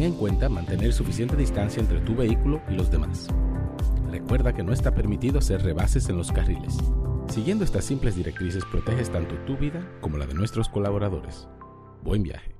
ten en cuenta mantener suficiente distancia entre tu vehículo y los demás. Recuerda que no está permitido hacer rebases en los carriles. Siguiendo estas simples directrices proteges tanto tu vida como la de nuestros colaboradores. Buen viaje.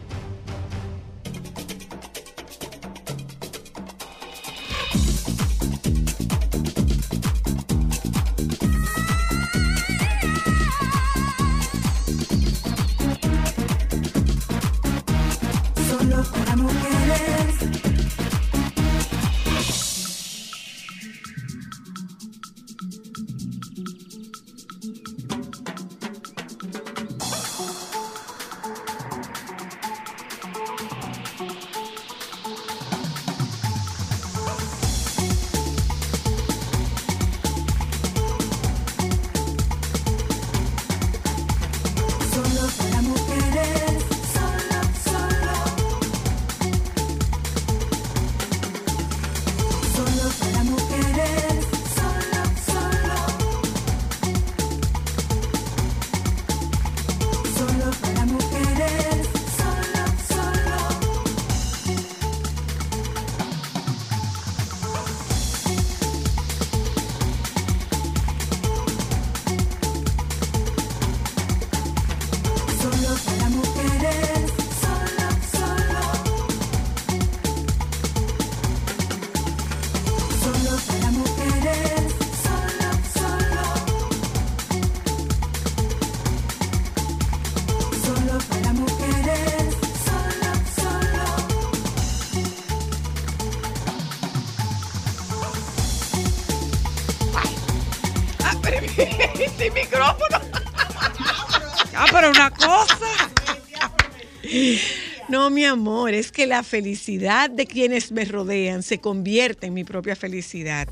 Mi amor, es que la felicidad de quienes me rodean se convierte en mi propia felicidad.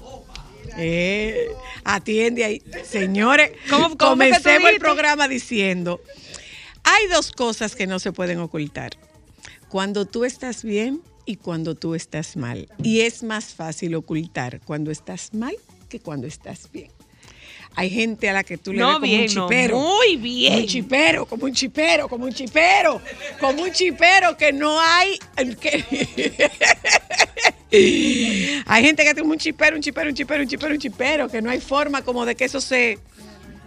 Eh, atiende ahí. Señores, ¿Cómo- cómo fue que tú comencemos el programa diciendo, hay dos cosas que no se pueden ocultar. Cuando tú estás bien y cuando tú estás mal. Y es más fácil ocultar cuando estás mal que cuando estás bien. Hay gente a la que tú le No, ves como bien, un no, chipero. muy bien. Como un chipero, como un chipero, como un chipero, como un chipero que no hay. que- hay gente que tiene un chipero, un chipero, un chipero, un chipero, un chipero, que no hay forma como de que eso se,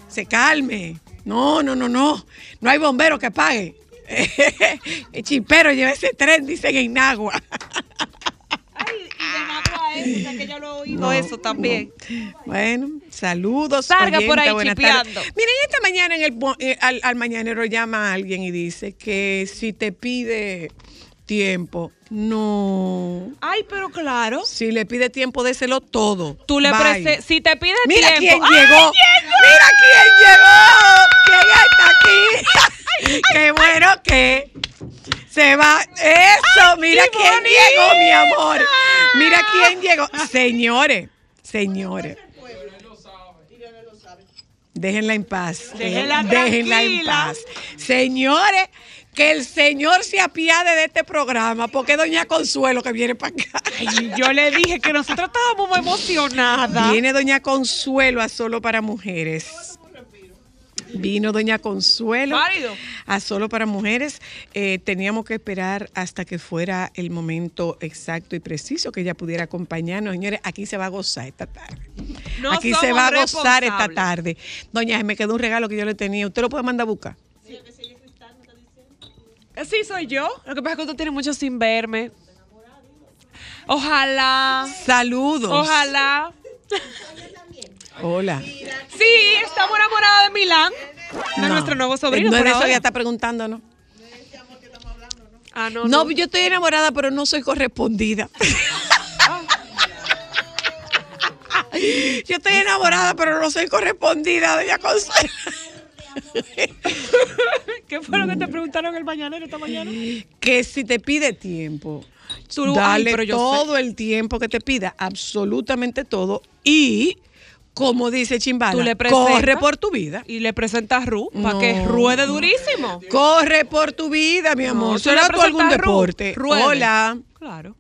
se calme. No, no, no, no. No hay bombero que pague. El chipero lleva ese tren, dicen en Nagua. que yo lo he oído eso también. Bueno, saludos. Salga por ahí chipeando. Miren, esta mañana en el, eh, al, al mañanero llama a alguien y dice que si te pide tiempo, no. Ay, pero claro. Si le pide tiempo, déselo todo. Tú le Bye. prestes, si te pide Mira tiempo. quién ¡Ay, llegó. Mira quién llegó. ¿Quién está aquí? Qué bueno que se va. Eso, mira quién bonita. llegó, mi amor. Mira quién llegó. Señores, señores. Déjenla en paz. Déjenla Déjenla en paz. Señores, que el Señor se apiade de este programa, porque Doña Consuelo que viene para acá. Ay, yo le dije que nosotros estábamos muy emocionadas. Viene Doña Consuelo a Solo para Mujeres. Vino Doña Consuelo Válido. a Solo para Mujeres. Eh, teníamos que esperar hasta que fuera el momento exacto y preciso que ella pudiera acompañarnos. Señores, aquí se va a gozar esta tarde. No aquí se va a gozar esta tarde. Doña, me quedó un regalo que yo le tenía. ¿Usted lo puede mandar a buscar? Sí, soy yo. Lo que pasa es que tú tienes mucho sin verme. Ojalá. Saludos. Ojalá. Hola. Sí, estamos enamoradas de Milán. De nuestro nuevo sobrino. No es de eso, ella está preguntando, ¿no? Ah, no, No, no. yo estoy enamorada, pero no soy correspondida. Yo estoy enamorada, pero no soy correspondida, doña Consuelo. ¿Qué fue lo que te preguntaron el mañanero esta mañana? Que si te pide tiempo, Tú- ay, dale pero yo todo el tiempo que te pida, absolutamente todo. Y, como dice Chimbala, Tú le corre por tu vida. Y le presentas Ru para No. que ruede durísimo. Corre por tu vida, mi amor. No, ¿Será tú algún Ru, deporte? Hola. Claro.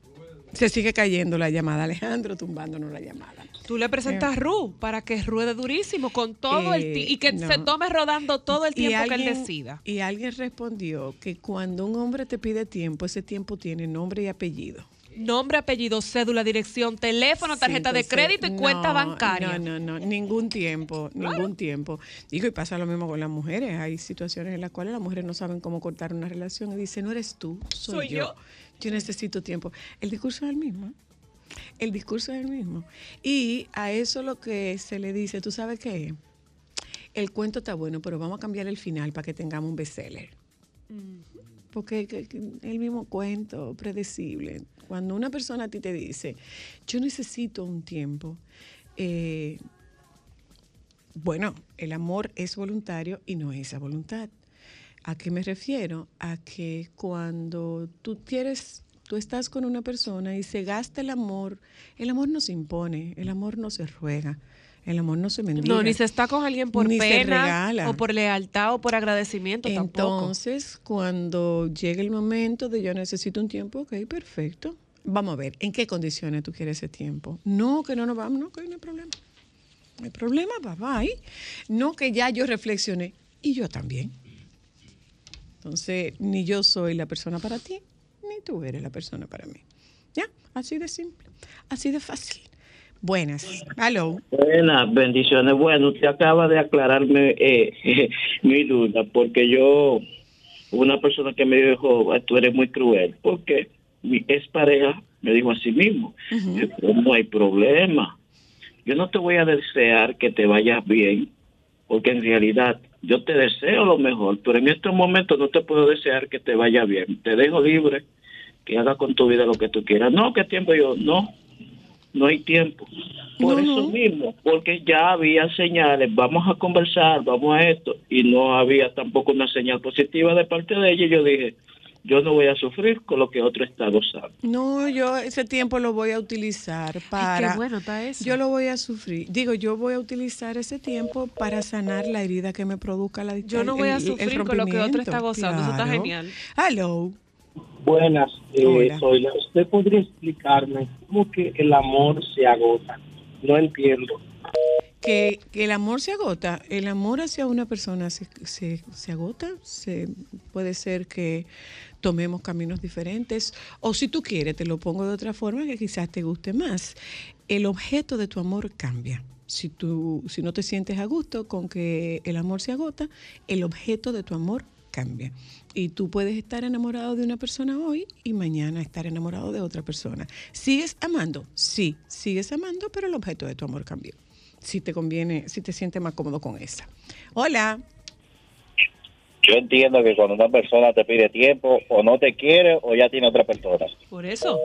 Se sigue cayendo la llamada. Alejandro tumbándonos la llamada. Tú le presentas Ru para que ruede durísimo con todo el Eh, ti- y que no. se tome rodando todo el tiempo que él decida. Y alguien respondió que cuando un hombre te pide tiempo, ese tiempo tiene nombre y apellido. Nombre, apellido, cédula, dirección, teléfono, tarjeta Sí, de crédito y cuenta bancaria. No, no, no, ningún tiempo, ningún tiempo. Digo, y pasa lo mismo con las mujeres. Hay situaciones en las cuales las mujeres no saben cómo cortar una relación y dicen, no eres tú, soy, Soy yo. yo. yo. necesito tiempo. El discurso es el mismo. El discurso es el mismo. Y a eso lo que se le dice, ¿tú sabes qué? El cuento está bueno, pero vamos a cambiar el final para que tengamos un bestseller. Porque que- que el mismo cuento, predecible. Cuando una persona a ti te dice, yo necesito un tiempo, eh, bueno, el amor es voluntario y no es a voluntad. ¿A qué me refiero? A que cuando tú quieres, tú estás con una persona y se gasta el amor, el amor no se impone, el amor no se ruega, el amor no se mendiga. No, ni se está con alguien por Ni se pena regala. o por lealtad o por agradecimiento tampoco. Entonces, cuando llegue el momento de yo necesito un tiempo, ok, perfecto. Vamos a ver, ¿en qué condiciones tú quieres ese tiempo? No, que no nos vamos, no, que no hay problema. No hay problema, bye bye. No, que ya yo reflexioné y yo también. Entonces, ni yo soy la persona para ti, ni tú eres la persona para mí. ¿Ya? Así de simple, así de fácil. Buenas. Hello. Buenas, bendiciones. Bueno, usted acaba de aclararme eh, mi duda, porque yo, una persona que me dijo, tú eres muy cruel, porque mi ex pareja me dijo a sí mismo, yo, "Pero no hay problema. Yo no te voy a desear que te vayas bien, porque en realidad yo te deseo lo mejor, pero en estos momentos no te puedo desear que te vaya bien. Te dejo libre, que hagas con tu vida lo que tú quieras. No, ¿qué tiempo? Yo, no, no hay tiempo. Por No, eso no. mismo, porque ya había señales, vamos a conversar, vamos a esto, y no había tampoco una señal positiva de parte de ella. Y yo dije, yo no voy a sufrir con lo que otro está gozando. No, yo ese tiempo lo voy a utilizar para... Ay, qué bueno está eso. Yo lo voy a sufrir. Digo, yo voy a utilizar ese tiempo para sanar la herida que me produzca la Yo no voy a sufrir con lo que otro está rompimiento. gozando. Eso está genial. Hello. Buenas, eh, soy ¿Usted podría explicarme cómo que el amor se agota? No entiendo. Que, que el amor se agota. El amor hacia una persona se, se, se agota. Se, puede ser que tomemos caminos diferentes. O si tú quieres, te lo pongo de otra forma que quizás te guste más. El objeto de tu amor cambia. Si, tú, si no te sientes a gusto con que el amor se agota, el objeto de tu amor cambia. Y tú puedes estar enamorado de una persona hoy y mañana estar enamorado de otra persona. ¿Sigues amando? Sí, sigues amando, pero el objeto de tu amor cambió. Si te conviene, si te sientes más cómodo con esa. Hola. Yo entiendo que cuando una persona te pide tiempo, o no te quiere, o ya tiene otra persona. Por eso.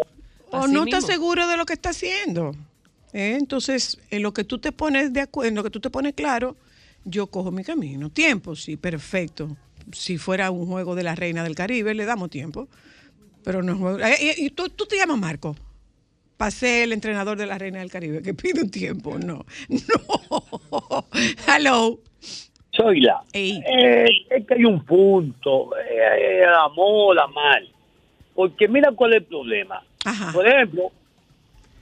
O así no estás mismo. seguro de lo que está haciendo. ¿eh? Entonces, en lo que tú te pones de acuerdo, en lo que tú te pones claro, yo cojo mi camino. Tiempo, sí, perfecto. Si fuera un juego de la Reina del Caribe, le damos tiempo. Pero no es juego. eh, eh, ¿Y tú, tú te llamas Marco? Pasé el entrenador de la Reina del Caribe, que pide un tiempo. No, no. Hello. Soy la. Ey. Eh, es que hay un punto, eh, la mal. Porque mira cuál es el problema. Ajá. Por ejemplo,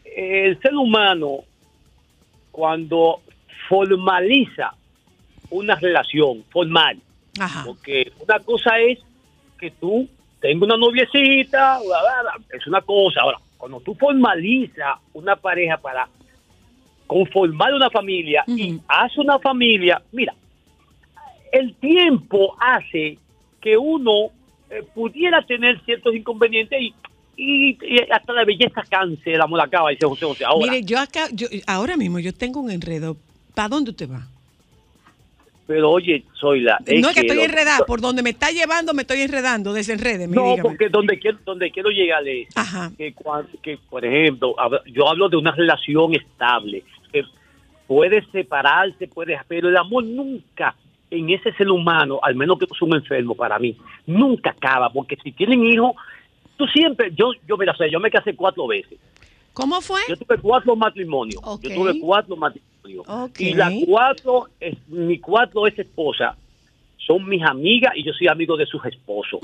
el ser humano, cuando formaliza una relación formal, Ajá. porque una cosa es que tú tengas una noviecita, bla, bla, bla, es una cosa. Ahora, cuando tú formalizas una pareja para conformar una familia y hace una familia, mira, el tiempo hace que uno eh, pudiera tener ciertos inconvenientes y, y- y hasta la belleza canse, el amor acaba, dice José José. Ahora, Mire, yo acá, yo, ahora mismo yo tengo un enredo. ¿Para dónde usted va? Pero oye, soy la... no es que estoy lo- enredada, por donde me está llevando me estoy enredando, desenredeme, No, dígame. porque donde quiero, donde quiero llegar es Ajá. que, que, por ejemplo, yo hablo de una relación estable. que puede separarse, puede, pero el amor nunca en ese ser humano, al menos que es un enfermo para mí, nunca acaba, porque si tienen hijos, tú siempre, yo, yo, mira, o sea, yo me casé cuatro veces. ¿Cómo fue? Yo tuve cuatro matrimonios. Yo tuve cuatro matrimonios. Y las cuatro, es, mi cuatro ex esposas son mis amigas y yo soy amigo de sus esposos.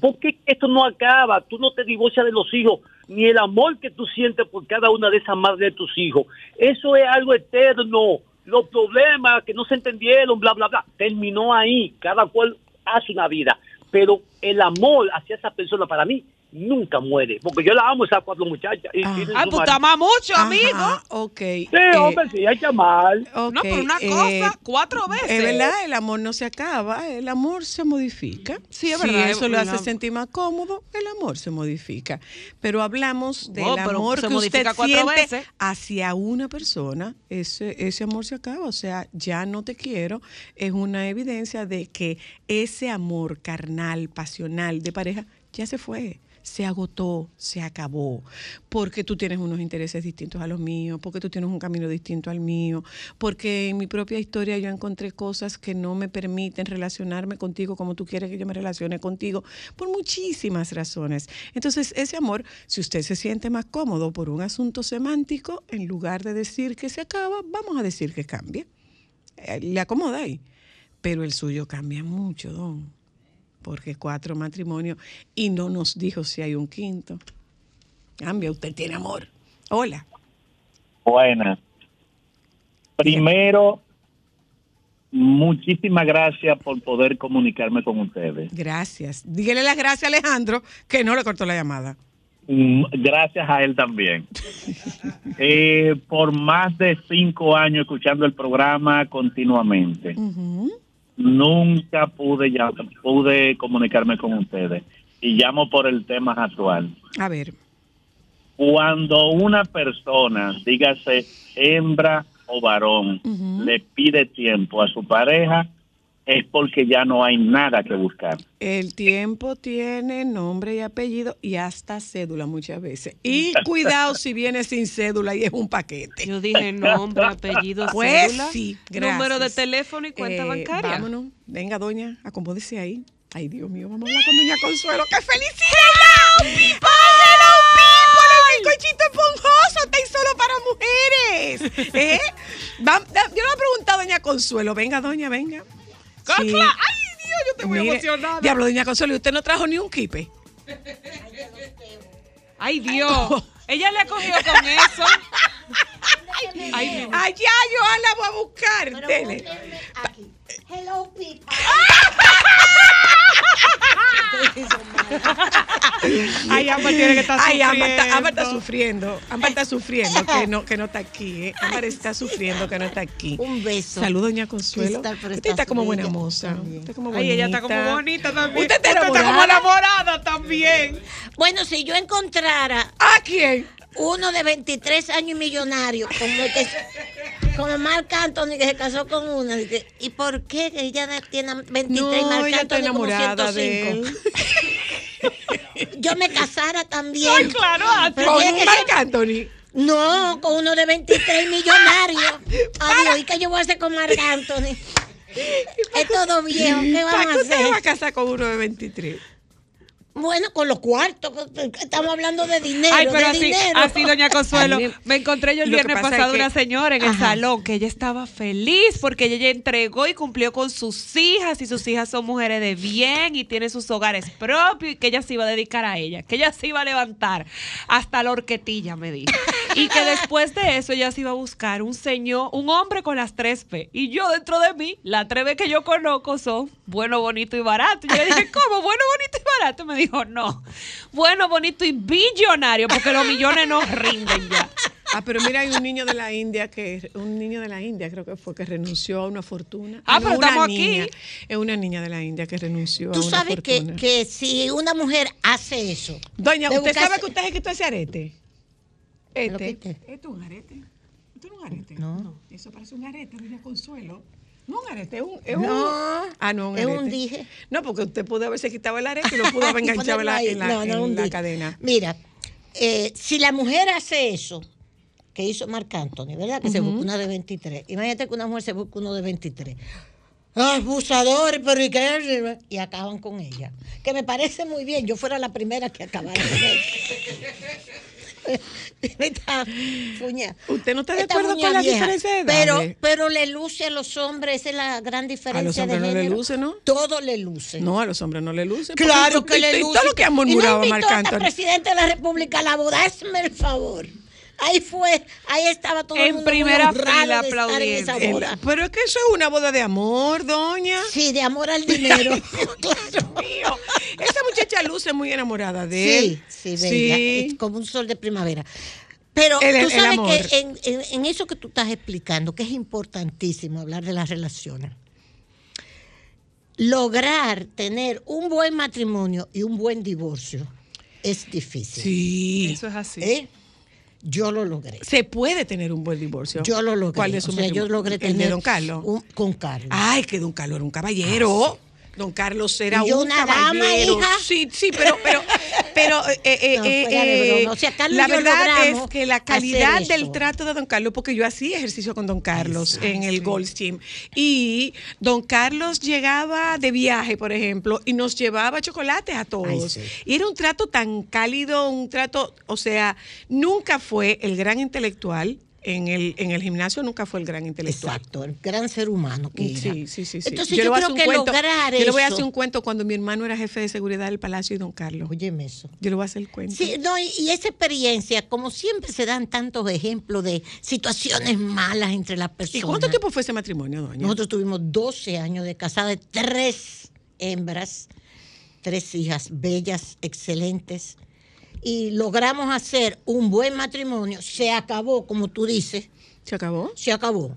¿Por qué esto no acaba? Tú no te divorcias de los hijos, ni el amor que tú sientes por cada una de esas madres de tus hijos. Eso es algo eterno. Los problemas que no se entendieron, bla, bla, bla, terminó ahí. Cada cual hace una vida. Pero el amor hacia esa persona para mí nunca muere. Porque yo la amo a esas cuatro muchachas. Y tienen Ah, su pues marido. ama mucho, amigo. Ajá, ok. Sí, Eh, hombre, sí, hay que amar. ok, No, pero una eh, cosa, cuatro veces. Es verdad, el amor no se acaba, el amor se modifica. Sí, es Si verdad, eso es lo hace una- sentir más cómodo, el amor se modifica. Pero hablamos del Oh, pero amor se que usted modifica cuatro siente veces. hacia una persona, ese, ese amor se acaba. O sea, ya no te quiero, es una evidencia de que ese amor carnal, pasional de pareja, ya se fue. Se agotó, se acabó, porque tú tienes unos intereses distintos a los míos, porque tú tienes un camino distinto al mío, porque en mi propia historia yo encontré cosas que no me permiten relacionarme contigo como tú quieres que yo me relacione contigo, por muchísimas razones. Entonces, ese amor, si usted se siente más cómodo por un asunto semántico, en lugar de decir que se acaba, vamos a decir que cambie. Eh, Le acomoda ahí. Pero el suyo cambia mucho, don porque cuatro matrimonios y no nos dijo si hay un quinto. Cambia, usted tiene amor. Hola. Buenas. Primero, muchísimas gracias por poder comunicarme con ustedes. Gracias. Dígale las gracias a Alejandro, que no le cortó la llamada. Mm, Gracias a él también. Eh, por más de cinco años escuchando el programa continuamente, nunca pude, ya, pude comunicarme con ustedes. Y llamo por el tema actual. A ver. Cuando una persona, dígase hembra o varón, le pide tiempo a su pareja, es porque ya no hay nada que buscar. El tiempo tiene nombre y apellido y hasta cédula muchas veces. Y cuidado si viene sin cédula y es un paquete. Yo dije nombre, apellido, pues cédula, sí, gracias. número de teléfono y cuenta Eh, bancaria. Vámonos. Venga, doña, acomódese ahí. Ay, Dios mío, vamos a hablar con doña Consuelo. ¡Qué felicidad! ¡Hello, people! ¡El bizcochito esponjoso! ¡Está ahí solo para mujeres! ¿Eh? Yo le voy a preguntar a doña Consuelo. Venga, doña, venga. Sí. ¡Ay, Dios! Yo estoy muy Mire, emocionada. Diablo, doña Consuelo, ¿y usted no trajo ni un kipe? ¡Ay, Dios! Ella le ha cogido con eso. Ay, Allá, Joana, voy a buscar. Dele. Hello, people. Ay, Ámbar tiene que estar Ay, Ámbar está, sufriendo. Está sufriendo. Ámbar está sufriendo que no, que no está aquí. ¿eh? Ámbar está sufriendo que no está aquí. Un beso. Salud, doña Consuelo. Usted está estás como buena moza. Como Ay, ella está como bonita también. Usted está como enamorada también. Bueno, si yo encontrara ¿A quién? Uno de 23 años y millonario, como que como Marc Anthony que se casó con una, ¿y por qué que ella tiene 23 y No, Marc ella está Anthony como enamorada 105? de él. Yo me casara también. Ay, claro, a Pero Con Marc Anthony. No, con uno de 23 millonarios. Adiós, ¿y qué yo voy a hacer con Marc Anthony? Es todo viejo, ¿qué ¿Para vamos qué a usted va a hacer? casar con uno de 23? Bueno, con los cuartos, estamos hablando de dinero, Ay, pero de así, dinero. así, doña Consuelo, Ay, me encontré yo el viernes pasa pasado que- una señora en el salón que ella estaba feliz porque ella ya entregó y cumplió con sus hijas y sus hijas son mujeres de bien y tienen sus hogares propios y que ella se iba a dedicar a ella, que ella se iba a levantar hasta la horquetilla, me dijo. Y que después de eso ella se iba a buscar un señor, un hombre con las tres P. Y yo dentro de mí, las tres B que yo conozco son bueno, bonito y barato. Y yo le dije, ¿cómo? Bueno, bonito y barato. Me dijo, no. Bueno, bonito y billonario, porque los millones no rinden ya. Ah, pero mira, hay un niño de la India que un niño de la India creo que fue que renunció a una fortuna. Ah, no, pero una estamos aquí. niña, Es una niña de la India que renunció Tú a una sabes que, fortuna. que si una mujer hace eso. Doña, ¿usted buscarse- sabe que usted se quitó ese arete? Este. ¿Esto es un arete? ¿Esto no es un arete? No. Eso parece un arete, doña Consuelo. No un arete, es un... Es No, un, ah, no, un es un dije. No, porque usted pudo haberse quitado el arete y lo pudo haber enganchado en la, ponerlo ahí. en la- No, no, en un la dije. cadena. Mira, eh, si la mujer hace eso, que hizo Marc Anthony, ¿verdad? Que se buscó una de 23. Imagínate que una mujer se busca uno de 23. Abusador, pero ¿y qué? Y acaban con ella. Que me parece muy bien. Yo fuera la primera que acabara con ella. Esta fuña. ¿Usted no está de acuerdo con la vieja. diferencia de Pero, edades? pero le luce a los hombres, esa es la gran diferencia A los hombres de no le género. luce, ¿no? Todo le luce. No, a los hombres no le luce. Claro que le y- y luce. Todo lo que ha Y no murmurado Marc hasta Anthony. presidente de la República la boda, hazme el favor. Ahí fue, ahí estaba todo el En mundo muy primera fila en esa aplaudiendo. Pero es que eso es una boda de amor, doña. Sí, de amor al dinero. Esa muchacha luce muy enamorada de él. Sí, sí, bella. Es como un sol de primavera. Pero El- tú el sabes que en, en- en eso que tú estás explicando, que es importantísimo hablar de las relaciones, lograr tener un buen matrimonio y un buen divorcio es difícil. Sí. Eso es así. ¿Eh? Yo lo logré. Se puede tener un buen divorcio. Yo lo logré. ¿Cuál es su O sea, yo logré El tener de Don Carlos. un- con Carlos. Ay, que Don Carlos era un caballero. Don Carlos era Y yo un una dama, hija. Sí, sí, pero, pero, pero, eh, eh, No, eh. O sea, Carlos la verdad es que la calidad del trato de Don Carlos, porque yo hacía ejercicio con Don Carlos en el Gold Gym, y Don Carlos llegaba de viaje, por ejemplo, y nos llevaba chocolates a todos. sí. Y era un trato tan cálido, un trato, o sea, nunca fue el gran intelectual. En el, en el gimnasio nunca fue el gran intelectual. Exacto, el gran ser humano que era. Sí, sí, sí. sí. Entonces yo, creo que cuento- lograr Yo le voy a hacer un cuento cuando mi hermano era jefe de seguridad del Palacio y Don Carlos. Óyeme eso. Yo le voy a hacer el cuento. Sí, no, y, y esa experiencia, como siempre se dan tantos ejemplos de situaciones malas entre las personas. ¿Y cuánto tiempo fue ese matrimonio, doña? Nosotros tuvimos 12 años de casada, tres hembras, tres hijas bellas, excelentes, y logramos hacer un buen matrimonio. Se acabó, como tú dices. ¿Se acabó? Se acabó.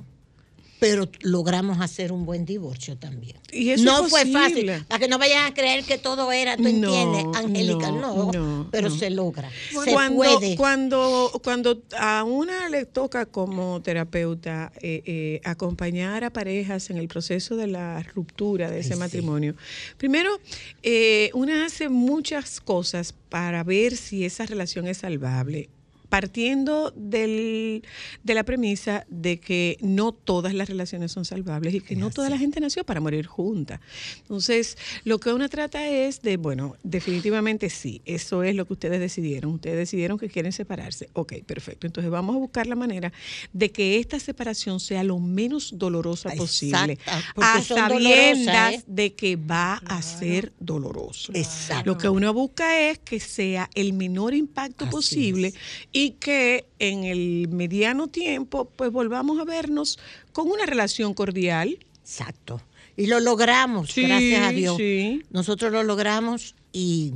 Pero logramos hacer un buen divorcio también. Y eso no es fue fácil. Para que no vayan a creer que todo era, tú No, entiendes, Angélica. no, pero no. se logra. se cuando, puede. Cuando, cuando a una le toca como terapeuta eh, eh, acompañar a parejas en el proceso de la ruptura de ese matrimonio, primero, eh, una hace muchas cosas para ver si esa relación es salvable partiendo del, de la premisa de que no todas las relaciones son salvables y que no toda la gente nació para morir junta. Entonces, lo que uno trata es de, bueno, definitivamente sí, eso es lo que ustedes decidieron. Ustedes decidieron que quieren separarse. Ok, perfecto. Entonces vamos a buscar la manera de que esta separación sea lo menos dolorosa posible. Exacto, porque A sabiendas ¿eh? de que va a ser doloroso. Exacto. Lo que uno busca es que sea el menor impacto posible y que en el mediano tiempo pues volvamos a vernos con una relación cordial. Exacto. Y lo logramos, Sí, gracias a Dios. sí. Nosotros lo logramos y,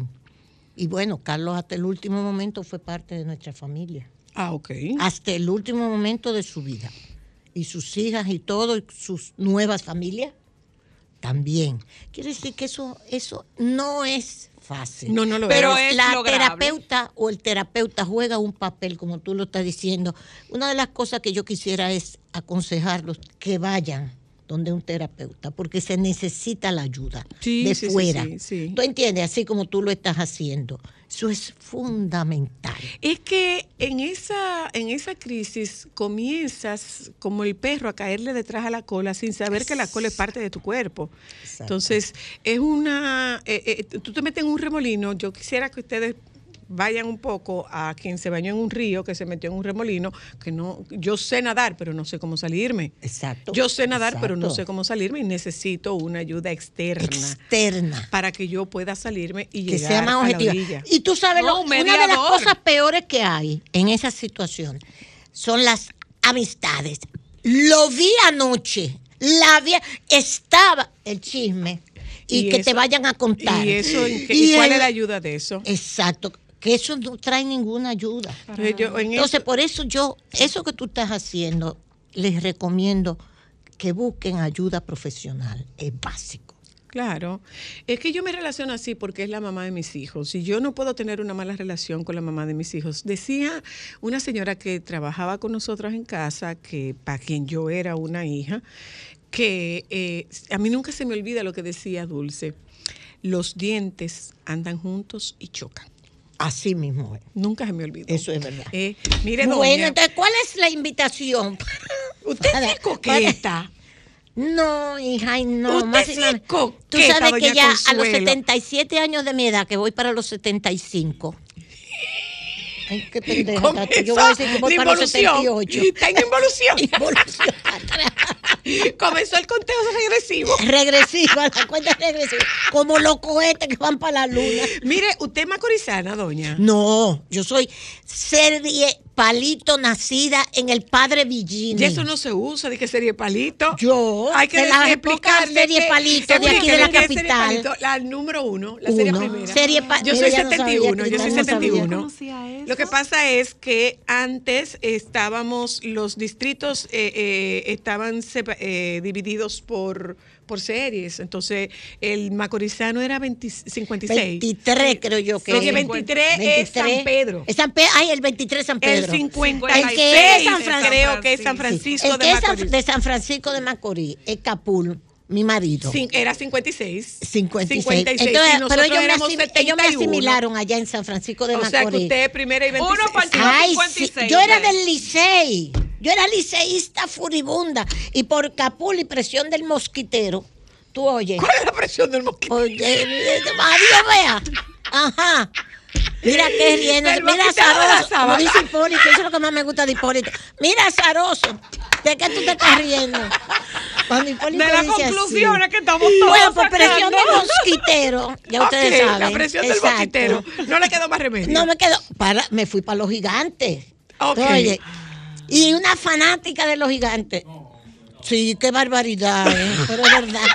y bueno, Carlos hasta el último momento fue parte de nuestra familia. Ah, ok. Hasta el último momento de su vida. Y sus hijas y todo, y sus nuevas familias también. Quiere decir que eso, eso no es fácil. No, no lo Pero es. la lograble. terapeuta o el terapeuta juega un papel, como tú lo estás diciendo. Una de las cosas que yo quisiera es aconsejarlos que vayan donde un terapeuta, porque se necesita la ayuda Sí, de sí, fuera. sí, sí. ¿Tú entiendes? Así como tú lo estás haciendo. Eso es fundamental. Es que en esa, en esa crisis comienzas como el perro a caerle detrás a la cola sin saber que la cola es parte de tu cuerpo. Entonces, es una... eh, eh, tú te metes en un remolino, yo quisiera que ustedes vayan un poco a quien se bañó en un río, que se metió en un remolino, que no, yo sé nadar, pero no sé cómo salirme. Exacto. Yo sé nadar, pero no Exacto. sé cómo salirme y necesito una ayuda externa Externa. para que yo pueda salirme y que llegar sea más a la orilla. Y tú sabes, No, lo- un una de las cosas peores que hay en esa situación son las amistades. Lo vi anoche, la vi, estaba el chisme y, Y que eso- te vayan a contar. ¿Y, eso, qué- y cuál el- es la ayuda de eso? Exacto, que eso no trae ninguna ayuda. Entonces, por eso yo, eso que tú estás haciendo, les recomiendo que busquen ayuda profesional, es básico. Claro, es que yo me relaciono así porque es la mamá de mis hijos y yo no puedo tener una mala relación con la mamá de mis hijos. Decía una señora que trabajaba con nosotros en casa, que para quien yo era una hija, que eh, a mí nunca se me olvida lo que decía Dulce, los dientes andan juntos y chocan. Así mismo es. Nunca se me olvidó. Eso es verdad. Eh, mire, bueno, doña, entonces, ¿cuál es la invitación? usted Para- es coqueta. No, hija, no. Usted más es coqueta, Tú sabes que ya a los Consuelo. 77 años de mi edad, que voy para los 75. Ay, qué pendeja. Yo voy a decir que voy la involución. 78. Está en involución. Involución Comenzó el conteo regresivo. Regresiva, la cuenta es regresiva. Como los cohetes que van para la luna. Mire, usted es macorizana, doña. No, yo soy serie palito nacida en el Padre Villini. Y eso no se usa, de que serie palito. Yo, Hay que decir- pocas explicarle serie que- palito de aquí de la capital. palito. La número uno, la serie primera. Serie pa- yo soy ya no sabía 71, que yo soy no sabía. 71. Lo que pasa es que antes estábamos, los distritos eh, eh, estaban sepa- eh, divididos por, por series. Entonces, el macorizano era 20 56. 23 creo yo que Porque es. 23 es San Pedro. Es San Pe- ay, el 23 San El Pedro. 56 El que es San Francisco. creo que es San Francisco el de que es Macorís. de San Francisco de Macorís es Capul, mi marido. Cin- Era 56. 56. 56, Entonces, y pero ellos me, éramos asim- ellos me 71. asimilaron allá en San Francisco de O Macorís. sea que usted es primera y 26. Uno partido Ay, 56. sí, yo era del Licey. Yo era liceísta furibunda. Y por Capul y presión del mosquitero, tú oyes. ¿Cuál es la presión del mosquito? Oye, adiós, vea. Ajá. Mira qué riendo. Mira mosquitero Zaroso. Dice Hipólito, eso es lo que más me gusta de Hipólito. Mira Zaroso. ¿De qué tú te estás riendo? Cuando Hipólito De la dice así. que estamos todos Bueno, por presión del mosquitero. Ya ustedes saben. La presión del mosquitero. No le quedó más remedio. No me quedo. Para, me fui para los gigantes. Ok. Oye, y una fanática de los gigantes. Sí, qué barbaridad, ¿eh? pero es verdad.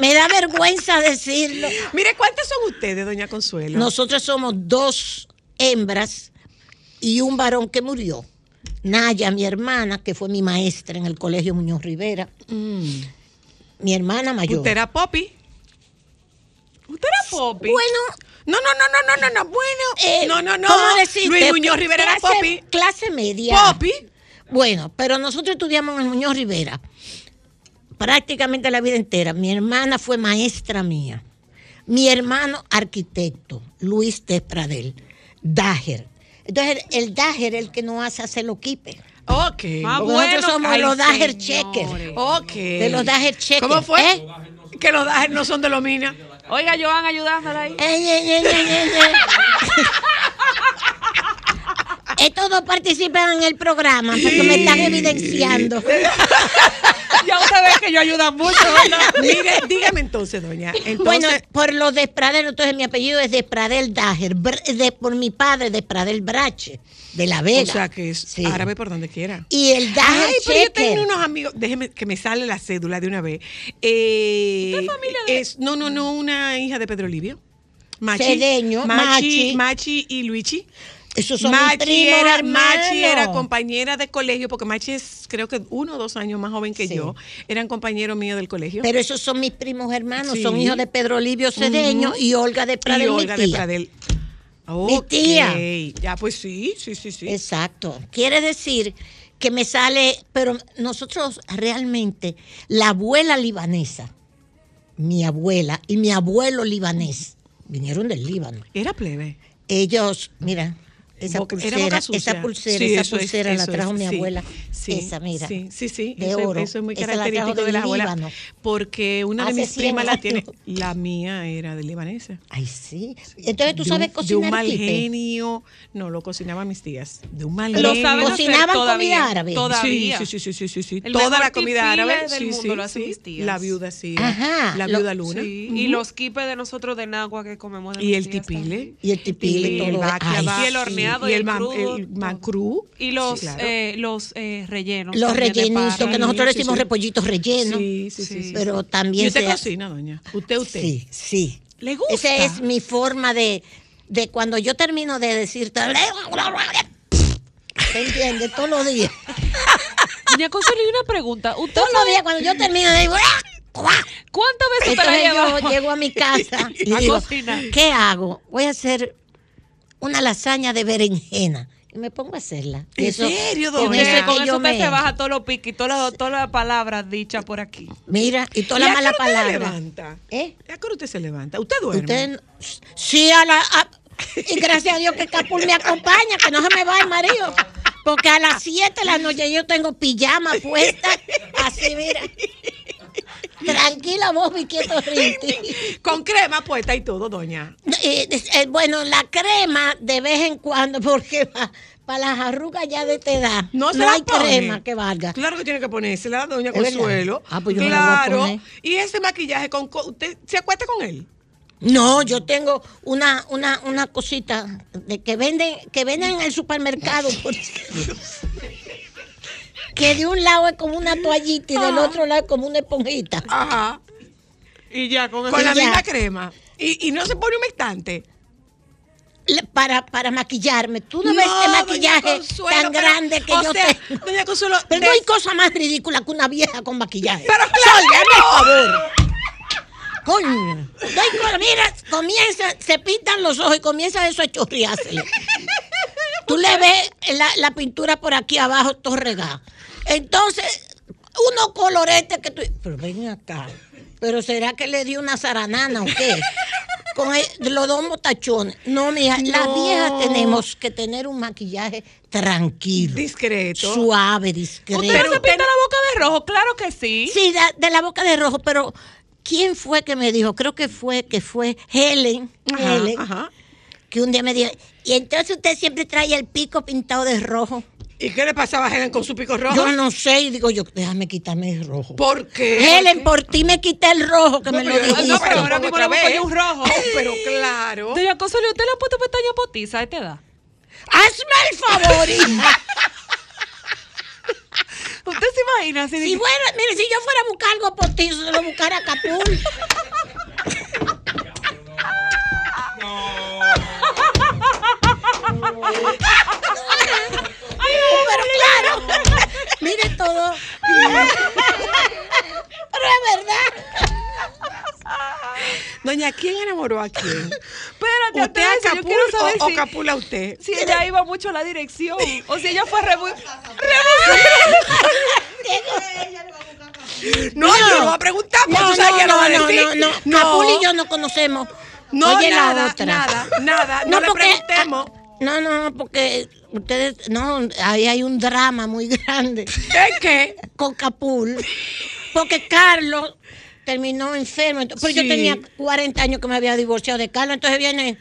Me da vergüenza decirlo. Mire, ¿cuántas son ustedes, doña Consuelo? Nosotros somos dos hembras y un varón que murió. Naya, mi hermana, que fue mi maestra en el colegio Muñoz Rivera. Mi hermana mayor. ¿Usted era Poppy? ¿Usted era Poppy? Bueno, No, no, no, no, no, no, no. Bueno. eh, no, no, no. ¿cómo decirte? Luis Muñoz Rivera era Clase- Poppy. Clase media. Poppy. Bueno, pero nosotros estudiamos en el Muñoz Rivera prácticamente la vida entera. Mi hermana fue maestra mía. Mi hermano arquitecto, Luis Despradel, Dager. Entonces, el Dager es el que nos hace hacer los quipes. Ok. Ah, bueno, nosotros somos los Dager señores. Checker. Ok. De los Dager Checker. ¿Cómo fue? ¿eh? Que los Dajer no son de los minas. Oiga, Joan, ayudándola ahí. Ey, ey, ey. Estos dos participan en el programa porque me están evidenciando. Ya usted ve que yo ayudo mucho, ¿verdad? Mire, dígame entonces, doña. Entonces, bueno, por los Despradel, entonces mi apellido es Despradel Dager, de, por mi padre Despradel Brache, de La Vega. o sea que es Sí. árabe por donde quiera. Y el Dager Ay, pero yo tengo unos amigos, déjeme que me sale la cédula de una vez. Eh, ¿Usted es familia de- es, no, no, no, una hija de Pedro Livio. Machi, Cedeño, Machi, Machi. Machi y Luigi. Esos son mis Machi primos era. Machi era compañera de colegio, porque Machi es creo que uno o dos años más joven que Sí. yo. Eran compañeros míos del colegio. Pero esos son mis primos hermanos, Sí. son hijos de Pedro Livio Cedeño y Olga de Pradel, y Olga mi de. Pradel. Mi tía. Ya, pues sí, sí, sí, sí. Exacto. Quiere decir que me sale, pero nosotros realmente, la abuela libanesa, mi abuela y mi abuelo libanés, vinieron del Líbano. Era plebe. Ellos, mira, esa pulsera, boca sucia. esa pulsera, Sí, esa es, pulsera la trajo es, mi sí, abuela. sí, esa, mira. Sí, sí, sí. de eso, oro. eso es muy Esa la trajo característico de del las abuelas. Porque una de mis 100 primas la tiene. La mía era de libanesa. Ay, sí. Entonces tú De sabes un- cocinar De un mal quipe? genio. No, lo cocinaban mis tías. De un mal Lo genio. saben hacer Cocinaban todavía, comida árabe. Todavía. Sí, sí, sí, sí, sí, sí. El Toda la comida árabe. del sí, mundo sí, lo hacen sí. mis tías. La viuda, sí. Ajá, La lo- viuda luna. Y los quipes de nosotros de Nagua que comemos de Y el tipile. Y el tipile Y el todo. Y el horneado y y el, el man- crudo, el todo. mancrú. Y los, Sí, claro. eh, los eh, rellenos. Los rellenitos, que nosotros le sí, decimos sí. repollitos rellenos. Sí, sí, sí. sí. Pero ¿Y también usted se cocina, doña? ¿Usted, usted? Sí, sí. ¿Le gusta? Esa es mi forma de, de cuando yo termino de decir. ¿Te entiendes? Todos los días. Doña Consuelo, y una pregunta. ¿Usted Todos los días cuando yo termino de. cuántas veces te la Entonces llevas? yo llego a mi casa y A digo, cocinar. ¿qué hago? Voy a hacer una lasaña de berenjena. Y me pongo a hacerla. ¿En eso- serio, con doña? eso es que yo usted me- se baja todos los piques y todas las, todas las palabras dichas por aquí. Mira, y toda ¿Y la a qué mala hora usted se palabra. levanta? ¿Eh? ¿A qué hora usted se levanta? ¿Usted duerme? Usted, sí, a la, a- Y gracias a Dios que Capul me acompaña, que no se me va el marido. Porque a las 7 de la noche yo tengo pijama puesta, así, mira. Tranquila vos, mi quieto Rinti. Con crema puesta y todo, doña. Eh, eh, bueno, la crema de vez en cuando, porque para las arrugas ya de esta edad No no, se la hay pone. crema que valga. Claro que tiene que ponerse la doña. Consuelo. Ah, pues yo me la voy a claro. poner. Y ese maquillaje con co- usted se acuesta con él. No, yo tengo una, una, una cosita de que venden, que venden en el supermercado. por- que de un lado es como una toallita y del Ajá. otro lado es como una esponjita. Ajá. Y ya, con, Con la ya. misma crema. Y, y no se pone un estante. Para, para maquillarme. Tú no, ves No, este doña maquillaje Consuelo, tan pero, grande que o yo sea, tengo. Doña Consuelo, Pero no hay cosa más ridícula que una vieja con maquillaje. Pero claro Sol, no. favor. Coño. Cosa- mira, comienza, se pintan los ojos y comienza eso a chorreársele. Tú le ves la, la pintura por aquí abajo todo regado. Entonces, unos coloretes que tú. Pero ven acá. Pero será que le dio una zaranana o qué? Con el- los dos motachones. No, mija, las viejas tenemos que tener un maquillaje tranquilo. Discreto. Suave, discreto. ¿Usted no se pinta la boca de rojo? Claro que sí. Sí, de, de la boca de rojo, pero ¿quién fue que me dijo? Creo que fue, que fue Helen, Ajá, Helen, ajá. que un día me dijo, y entonces usted siempre trae el pico pintado de rojo. ¿Y qué le pasaba a Helen con su pico rojo? Yo no sé, y digo yo, déjame quitarme el rojo. ¿Por qué? Helen, por ti me quité el rojo, que me lo dijiste. no, pero ahora mismo otra le busco vez. yo un rojo. Oh, pero claro. Doña Consuelo, ¿usted le ha puesto pestaña potiza a esta edad? Hazme el favor. ¿Usted se imagina? Si Si fuera, mire, si yo fuera a buscar algo postizo, se lo buscara a Capul. Pero claro, mire todo. Pero es verdad. Doña, ¿quién enamoró a quién? Espérate, ¿Usted a yo Capul quiero saber o, o si, Capul a usted? si ella iba mucho a la dirección o si ella fue revu- No, yo lo voy a preguntar, No, tú sabes no, no, no, no, no. Capul y yo no conocemos. No, Oye, la nada, otra. nada, nada. No, le porque- preguntemos. No, no, porque ustedes, no, ahí hay un drama muy grande. ¿Es qué? Con Capul. Porque Carlos terminó enfermo. Pero Sí. yo tenía 40 años que me había divorciado de Carlos. Entonces viene,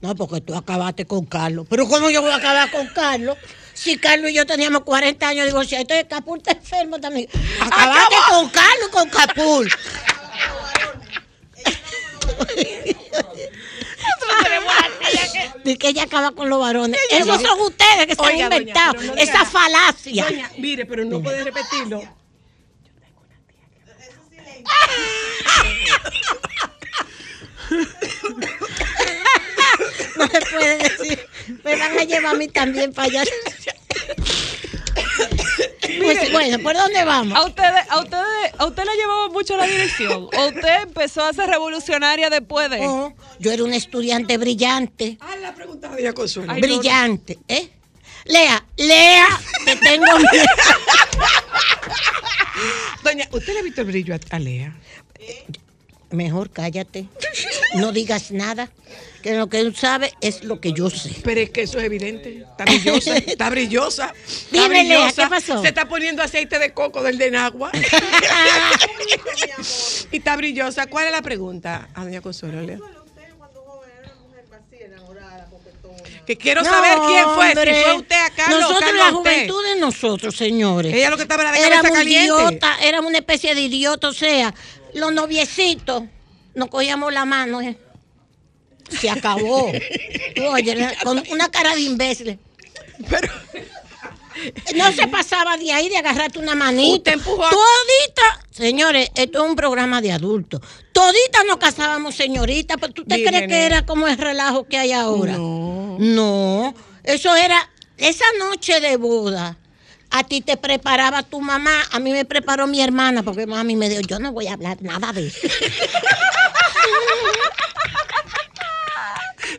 no, porque tú acabaste con Carlos. Pero ¿cómo yo voy a acabar con Carlos? Si Carlos y yo teníamos 40 años divorciados. Entonces Capul está enfermo también. Acabaste con Carlos con Capul. De que ella acaba con los varones. Esos son ustedes que se han Oiga, doña, inventado pero no esa falacia. Doña, mire, pero no puede repetirlo. No se puede decir. Me van a llevar a mí también para allá. Pues, bueno, ¿por dónde vamos? ¿A ustedes, a ustedes, a usted le llevaba mucho la dirección? ¿O usted empezó a ser revolucionaria después de? Oh, yo era una estudiante brillante. Ah, la pregunta de Doña Consuelo. brillante, ¿eh? Lea, Lea, te tengo miedo. Doña, ¿usted le ha visto el brillo a, a Lea? Mejor cállate. No digas nada. Que lo que tú sabes es lo que yo sé. Pero es que eso es evidente. Está brillosa, está brillosa. Está brillosa. ¿qué pasó? Se está poniendo aceite de coco del de Nagua. y está brillosa. ¿Cuál es la pregunta a Doña Consuelo? Que quiero saber quién fue. hombre. Si fue usted a Carlos o Nosotros, Carlos la juventud de nosotros, señores. Ella lo que estaba era de cabeza caliente. idiota, éramos una especie de idiota, o sea, los noviecitos nos cogíamos la mano. ¿eh? Se acabó. Oye, con una cara de imbécil. No se pasaba de ahí de agarrarte una manita. Empujó a- Todita, señores, esto es un programa de adultos. Toditas nos casábamos, señorita, pero ¿tú te Dime, crees que era como el relajo que hay ahora? No. No, eso era esa noche de boda. A ti te preparaba tu mamá, a mí me preparó mi hermana, porque mami me dijo, yo no voy a hablar nada de eso.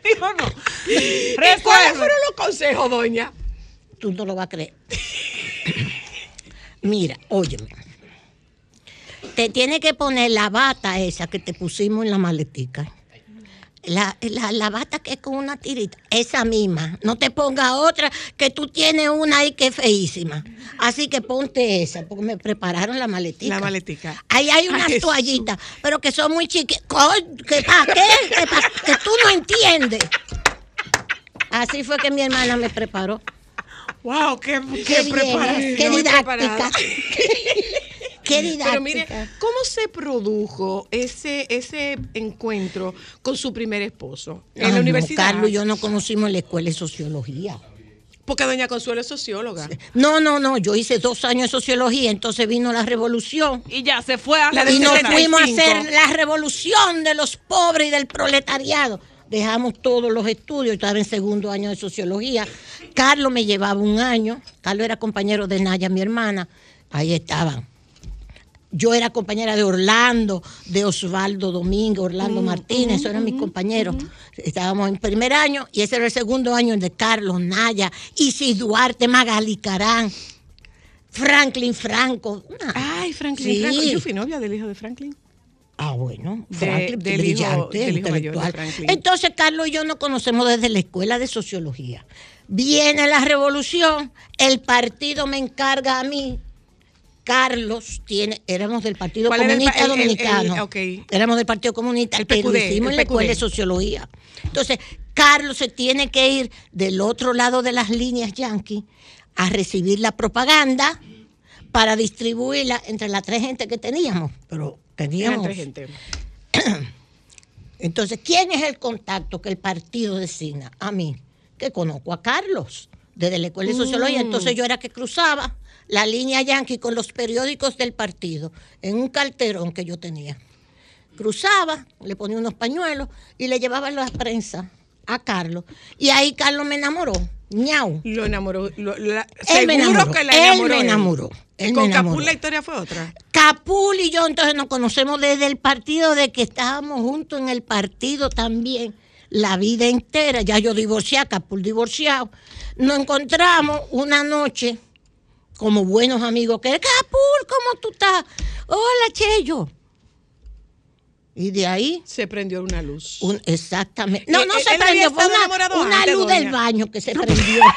Dijo no. ¿Y cuáles fueron los consejos, doña? Tú no lo vas a creer. Mira, óyeme. Te tiene que poner la bata esa que te pusimos en la maletica. La, la, la bata que es con una tirita, esa misma. No te ponga otra, que tú tienes una ahí que es feísima. Así que ponte esa, porque me prepararon la maletica. La maletica. Ahí hay Ay, unas toallitas, pero que son muy chiquitas. ¿Que para qué? Que, pa- que tú no entiendes. Así fue que mi hermana me preparó. Wow, qué, Qué bien, preparada. qué didáctica. preparada. Qué didáctica. Pero mire, ¿cómo se produjo ese, ese encuentro con su primer esposo? En Ah, la no, universidad. Carlos y yo nos conocimos en la escuela de sociología. Porque doña Consuelo es socióloga. No, no, no, yo hice dos años de sociología, entonces vino la revolución. Y ya se fue a La y nos 75. fuimos a hacer la revolución de los pobres y del proletariado. Dejamos todos los estudios, yo estaba en segundo año de sociología. Carlos me llevaba un año, Carlos era compañero de Naya, mi hermana, ahí estaban. Yo era compañera de Orlando, de Osvaldo Domingo, Orlando Martínez, esos eran mis compañeros. Estábamos en primer año y ese era el segundo año de Carlos, Naya, Isis Duarte, Magali Carán, Franklin Franco. una- Ay, Franklin Sí. Franco. Yo fui novia del hijo de Franklin. Ah, bueno, De- Franklin, del brillante, hijo- del hijo mayor de intelectual. Franklin. Entonces, Carlos y yo nos conocemos desde la escuela de sociología. Viene la revolución, el partido me encarga a mí. Carlos tiene, éramos del Partido ¿Cuál era el Comunista el- el- Dominicano. Éramos del Partido Comunista, El pero PQD, hicimos el en la escuela de sociología. Entonces, Carlos se tiene que ir del otro lado de las líneas yanqui a recibir la propaganda para distribuirla entre las tres gente que teníamos. Pero teníamos tres gente. entonces, ¿quién es el contacto que el partido designa? A mí, que conozco a Carlos desde la escuela de sociología. Mm. Entonces yo era que cruzaba la línea yanqui con los periódicos del partido en un carterón que yo tenía. Cruzaba, le ponía unos pañuelos y le llevaba la prensa a Carlos. Y ahí Carlos me enamoró. Ñau. Lo enamoró. lo- la- Él me enamoró. que la Él me enamoró. Y Él con me enamoró. Capul la historia fue otra. Capul y yo entonces nos conocemos desde el partido, de que estábamos juntos en el partido también, la vida entera. Ya yo divorciada, Capul divorciado. Nos encontramos una noche como buenos amigos que Capul, ¿cómo tú estás? Hola, Cheyo. Y de ahí, Se prendió una luz. un- exactamente. No, Eh, no eh, se él prendió, fue una, una luz doña. del baño que se prendió.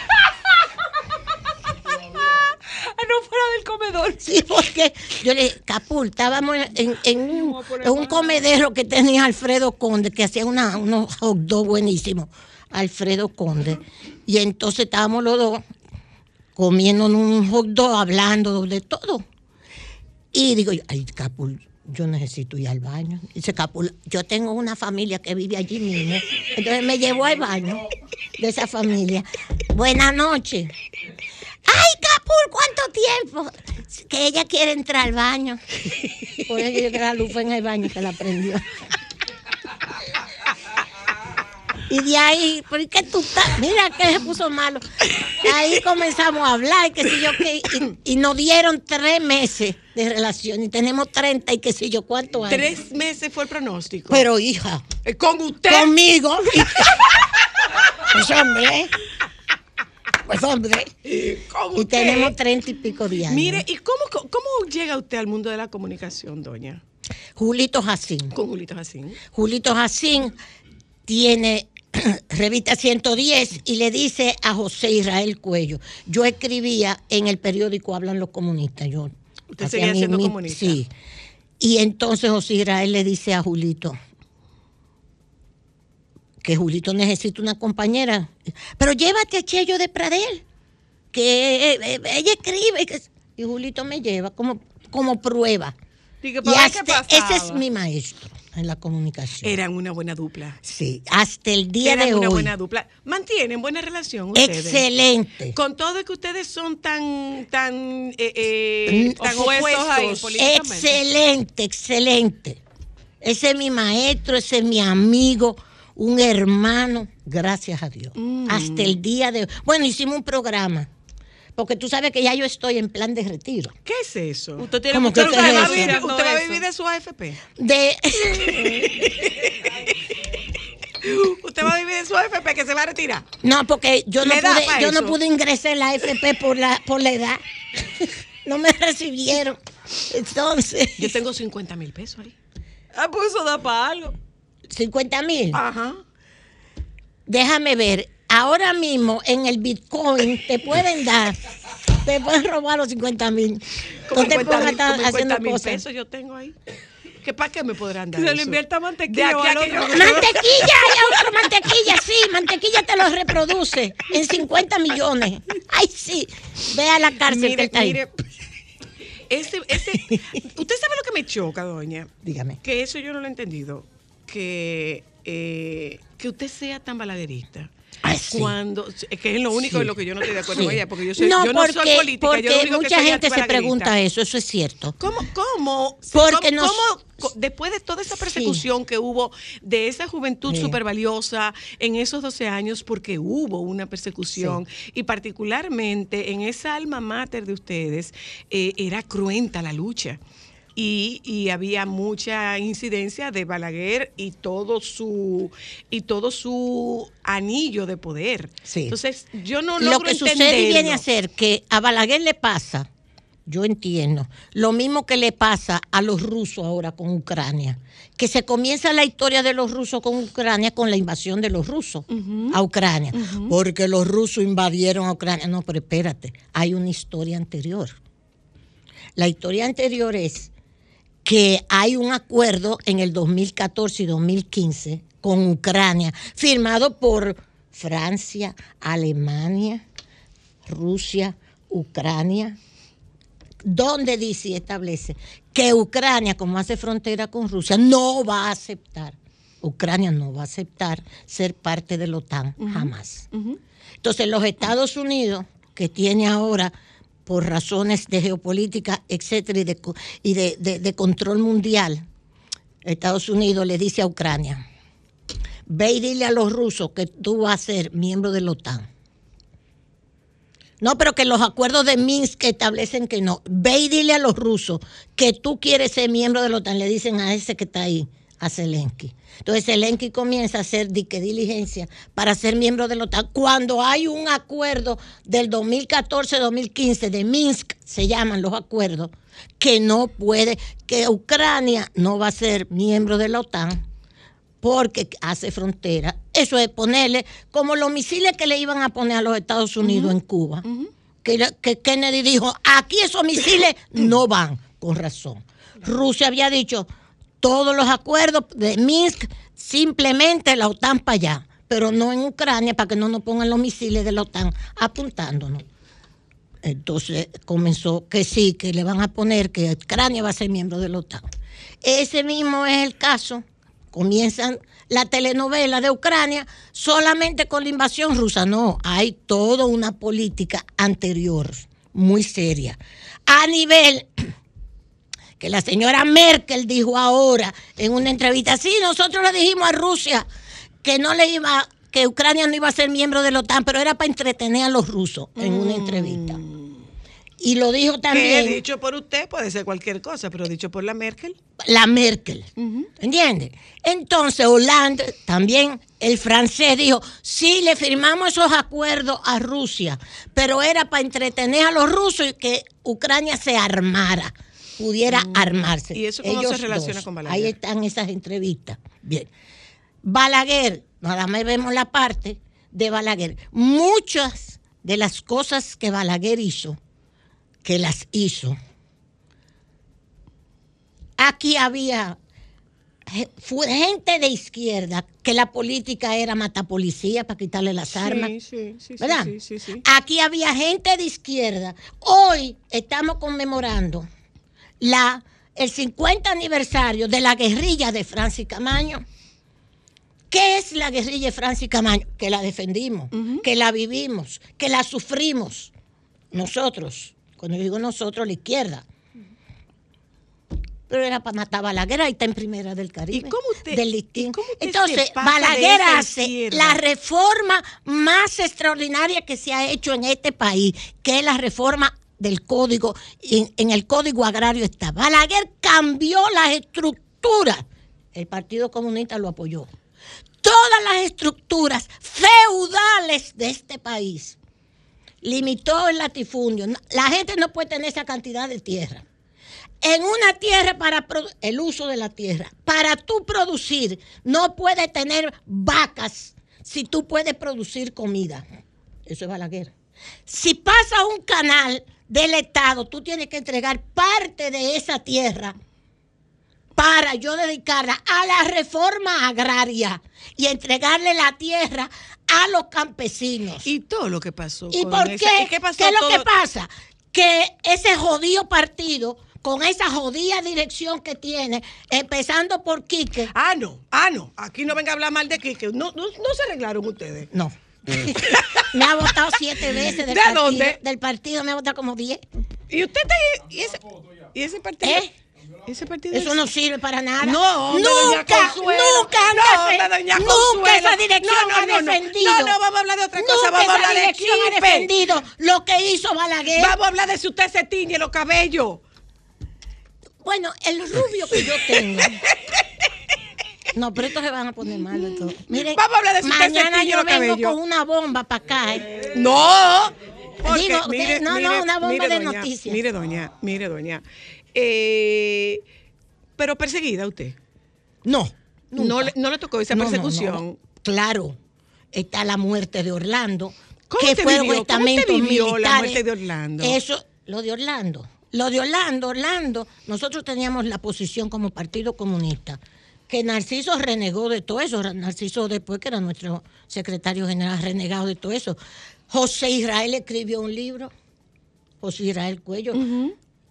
no fuera del comedor. Sí, porque yo le dije, Capul, estábamos en, en un, en un comedero que tenía Alfredo Conde, que hacía una, unos hot dogs buenísimos, Alfredo Conde. Y entonces estábamos los dos comiendo un hot dog, hablando de todo. Y digo, ay, Capul, yo necesito ir al baño. Dice Capul, yo tengo una familia que vive allí mismo. Entonces me llevó al baño de esa familia. Buenas noches. ¡Ay, Capul, cuánto tiempo! Que ella quiere entrar al baño. Por eso yo que la luz fue en el baño que la prendió. Y de ahí, ¿por qué tú estás? Mira que se puso malo. Ahí comenzamos a hablar, que si yo qué, y, y nos dieron tres meses de relación y tenemos 30 y qué sé yo cuántos años. Tres meses fue el pronóstico. Pero hija, Eh, Con usted. conmigo. Pues hombre. Pues hombre. Con Y usted. tenemos treinta y pico de años. Mire, ¿y cómo, cómo llega usted al mundo de la comunicación, doña? Julito Jacín. Con Julito Jacín. Julito Jacín tiene revista 110 y le dice a José Israel Cuello, yo escribía en el periódico Hablan los comunistas, yo Usted seguía siendo mi- comunista. Sí. Y entonces José Israel le dice a Julito que Julito necesita una compañera, pero llévate a Chello de Pradel, que eh, eh, ella escribe. que- y Julito me lleva como, como prueba. Y hasta- ese es mi maestro en la comunicación. Eran una buena dupla. Sí, hasta el día Eran de una hoy. buena dupla. Mantienen buena relación ustedes. Excelente. Con todo que ustedes son tan, tan, eh, eh, tan opuestos ahí, opuestos. políticamente. Excelente, excelente. Ese es mi maestro, ese es mi amigo, un hermano, gracias a Dios. Mm. Hasta el día de hoy. Bueno, hicimos un programa, porque tú sabes que ya yo estoy en plan de retiro. ¿Qué es eso? Usted tiene ¿Cómo mucho que ¿Usted, va a vivir, usted va a vivir de su AFP? De, ¿Usted va a vivir de su AFP que se va a retirar? no, porque yo no ¿Le da pude, pa' yo no eso? pude ingresar en la AFP por la, por la edad. No me recibieron. Entonces. Yo tengo 50 mil pesos ahí. Ah, pues eso da para algo. 50 mil. Déjame ver. Ahora mismo en el Bitcoin te pueden dar, te pueden robar los 50 mil. No te 50 pongas estar haciendo 50 mil cosas. pesos yo tengo ahí. ¿Qué para qué me podrán dar? Se lo invierta De mantequilla aquí a que yo-. Mantequilla, hay otro mantequilla, sí, mantequilla te lo reproduce en 50 millones. Ay, sí, ve a la cárcel que Mire, está ahí. mire, ese, ese, usted sabe lo que me choca, doña. Dígame. Que eso yo no lo he entendido. Que, eh, que usted sea tan balaguerista. Cuando, es que es lo único Sí. en lo que yo no estoy de acuerdo Sí. con ella, porque yo, soy, no, yo no soy política. porque yo lo único mucha gente se pregunta eso, eso es cierto. ¿Cómo, cómo, Porque cómo- nos- cómo, co- después de toda esa persecución que hubo de esa juventud súper valiosa en esos 12 años, porque hubo una persecución, y particularmente en esa alma mater de ustedes, eh, era cruenta la lucha. Y, y había mucha incidencia de Balaguer y todo su y todo su anillo de poder. Sí. Entonces, yo no lo logro que sucede y viene a ser que a Balaguer le pasa, yo entiendo, lo mismo que le pasa a los rusos ahora con Ucrania, que se comienza la historia de los rusos con Ucrania con la invasión de los rusos a Ucrania, porque los rusos invadieron a Ucrania. No, pero espérate, hay una historia anterior. La historia anterior es que hay un acuerdo en el 2014 y 2015 con Ucrania, firmado por Francia, Alemania, Rusia, Ucrania, donde dice y establece que Ucrania, como hace frontera con Rusia, no va a aceptar, Ucrania no va a aceptar ser parte de la OTAN jamás. Entonces los Estados Unidos, que tiene ahora por razones de geopolítica, etcétera, y de, control mundial, Estados Unidos le dice a Ucrania, ve y dile a los rusos que tú vas a ser miembro de la OTAN. No, pero que los acuerdos de Minsk establecen que no. Ve y dile a los rusos que tú quieres ser miembro de la OTAN. Le dicen a ese que está ahí, a Zelensky. Entonces Zelensky comienza a hacer diligencia para ser miembro de la OTAN. Cuando hay un acuerdo del 2014-2015 de Minsk, se llaman los acuerdos, que no puede, que Ucrania no va a ser miembro de la OTAN porque hace frontera. Eso es ponerle como los misiles que le iban a poner a los Estados Unidos en Cuba. que Kennedy dijo, aquí esos misiles no van, con razón. Rusia había dicho, todos los acuerdos de Minsk, simplemente la OTAN para allá, pero no en Ucrania para que no nos pongan los misiles de la OTAN apuntándonos. Entonces comenzó que sí, que le van a poner que Ucrania va a ser miembro de la OTAN. Ese mismo es el caso. Comienzan la telenovela de Ucrania solamente con la invasión rusa. No, hay toda una política anterior, muy seria. A nivel que la señora Merkel dijo ahora en una entrevista, sí, nosotros le dijimos a Rusia que no le iba, que Ucrania no iba a ser miembro de la OTAN, pero era para entretener a los rusos en una entrevista. Y lo dijo Que también dicho por usted puede ser cualquier cosa, pero dicho por la Merkel. la Merkel. ¿Entiendes? Entonces Hollande, también el francés, dijo, sí, le firmamos esos acuerdos a Rusia, pero era para entretener a los rusos y que Ucrania se armara, pudiera armarse. Mm. ¿Y eso cómo se relaciona con Balaguer? Ahí están esas entrevistas. Bien. Balaguer, nada más vemos la parte de Balaguer. Muchas de las cosas que Balaguer hizo, que las hizo, aquí había gente de izquierda que la política era matar policía para quitarle las armas. Sí, sí, sí, ¿verdad? Aquí había gente de izquierda. Hoy estamos conmemorando la, el 50 aniversario de la guerrilla de Francis Camaño. ¿Qué es la guerrilla de Francis Camaño? Que la defendimos, que la vivimos, que la sufrimos. Nosotros, cuando digo nosotros, la izquierda. Pero era para matar a Balaguer, ahí está en primera del Caribe. ¿Y cómo usted- del listín. cómo usted Entonces, Balaguer hace la reforma más extraordinaria que se ha hecho en este país, que es la reforma del código, en, el código agrario está. Balaguer cambió las estructuras. El Partido Comunista lo apoyó. Todas las estructuras feudales de este país. Limitó el latifundio. La gente no puede tener esa cantidad de tierra. en una tierra para el uso de la tierra. Para tú producir, no puedes tener vacas si tú puedes producir comida. Eso es Balaguer. Si pasa un canal del Estado, tú tienes que entregar parte de esa tierra para yo dedicarla a la reforma agraria y entregarle la tierra a los campesinos. Y todo lo que pasó. ¿Y por qué? ¿Y qué pasó ¿Qué es lo todo- que pasa? Que ese jodido partido, con esa jodida dirección que tiene, empezando por Quique. Ah, no, ah, no. Aquí no venga a hablar mal de Quique. No, no, no se arreglaron ustedes. No. me ha votado siete veces del ¿De partido. dónde? Del partido me ha votado como diez. ¿Y usted está ahí? ¿Y ese, y ese partido? ¿Eh? ¿Ese partido? Eso no sirve para nada. No, hombre, doña nunca, Consuelo. nunca, No, doña nunca esa dirección No, no, ha defendido. No, no, vamos a hablar de otra cosa, Nunca vamos a hablar de dirección ha defendido lo que hizo Balaguer. Vamos a hablar de si usted se tiñe los cabellos. Bueno, el rubio que yo tengo. No, pero estos se van a poner mal de todo. Miren, Vamos a hablar de se mañana yo vengo con una bomba para acá. ¿eh? No. Porque, Digo, usted- no, no, una bomba mire, de doña, noticias. Mire, doña, mire, doña. Eh, pero perseguida usted. No. No le, no le tocó esa no, persecución. no. Claro, está la muerte de Orlando. ¿Cómo que fueron vivió? ¿Cómo vivió la muerte de Orlando? Eso, lo de Orlando. Lo de Orlando, Orlando, nosotros teníamos la posición como Partido Comunista, que Narciso renegó de todo eso. Narciso después, que era nuestro secretario general, renegado de todo eso. José Israel escribió un libro, José Israel Cuello.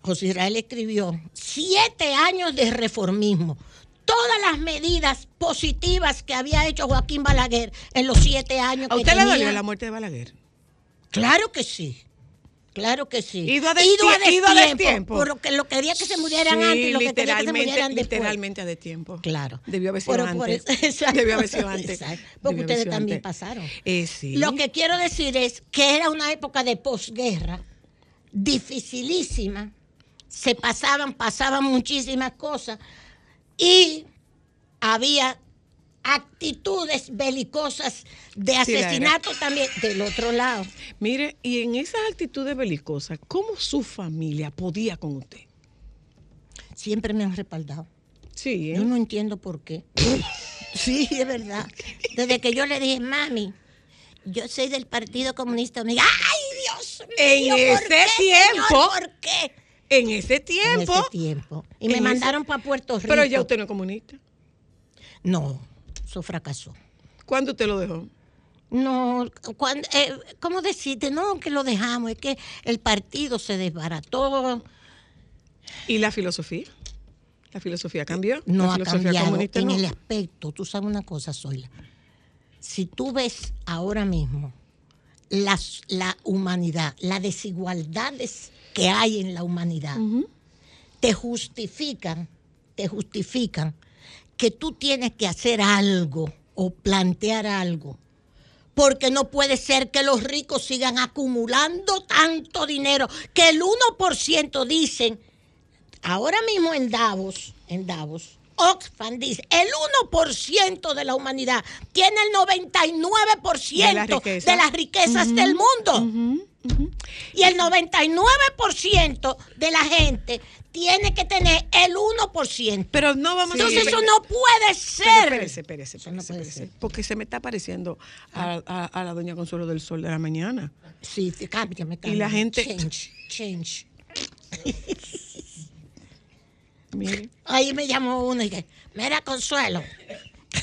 José Israel escribió siete años de reformismo. Todas las medidas positivas que había hecho Joaquín Balaguer en los siete años ¿A que usted le dolió la muerte de Balaguer? Claro que sí. Claro que sí. Ido a destie- ido a destiempo. Porque lo quería que se murieran Sí, antes y lo que quería que se literalmente, murieran después. literalmente a de tiempo. Claro. Debió haber sido Pero por antes. eso- exacto, Debió haber sido antes. exacto, porque Debió ustedes también antes. pasaron. Eh, sí. Lo que quiero decir es que era una época de posguerra dificilísima. Se pasaban, pasaban muchísimas cosas y había actitudes belicosas de Sí, asesinato también del otro lado. Mire, y en esas actitudes belicosas, ¿cómo su familia podía con usted? Siempre me han respaldado. Sí, ¿eh? Yo no entiendo por qué. sí, es verdad. Desde que yo le dije, mami, yo soy del Partido Comunista, me ¡ay, Dios mío! En ¿por ese qué, tiempo, señor? ¿Por qué? En ese En tiempo. ese tiempo. Y me En mandaron para Puerto Rico. Pero ya usted no es comunista. No, eso fracasó. ¿Cuándo usted lo dejó? No, cuando, eh, ¿cómo decirte? No, que lo dejamos, es que el partido se desbarató. ¿Y la filosofía? ¿La filosofía cambió? No ¿La ha filosofía cambiado comunista en no? el aspecto. Tú sabes una cosa, Zoila. Si tú ves ahora mismo las, la humanidad, las desigualdades que hay en la humanidad, te justifican, te justifican que tú tienes que hacer algo o plantear algo. Porque no puede ser que los ricos sigan acumulando tanto dinero, que el 1% dicen, ahora mismo en Davos, en Davos, Oxfam dice, el 1% de la humanidad tiene el 99% De la riqueza. de las riquezas del mundo. Y el 99% de la gente tiene que tener el 1%. Pero no vamos Entonces a eso no puede ser. Pero espérese, espérese, no. Porque se me está pareciendo a, a- a la doña Consuelo del Sol de la mañana. Sí, sí, cámbiame, Y la gente- Change, change. Mire. Ahí me llamó uno y que, mira, Consuelo,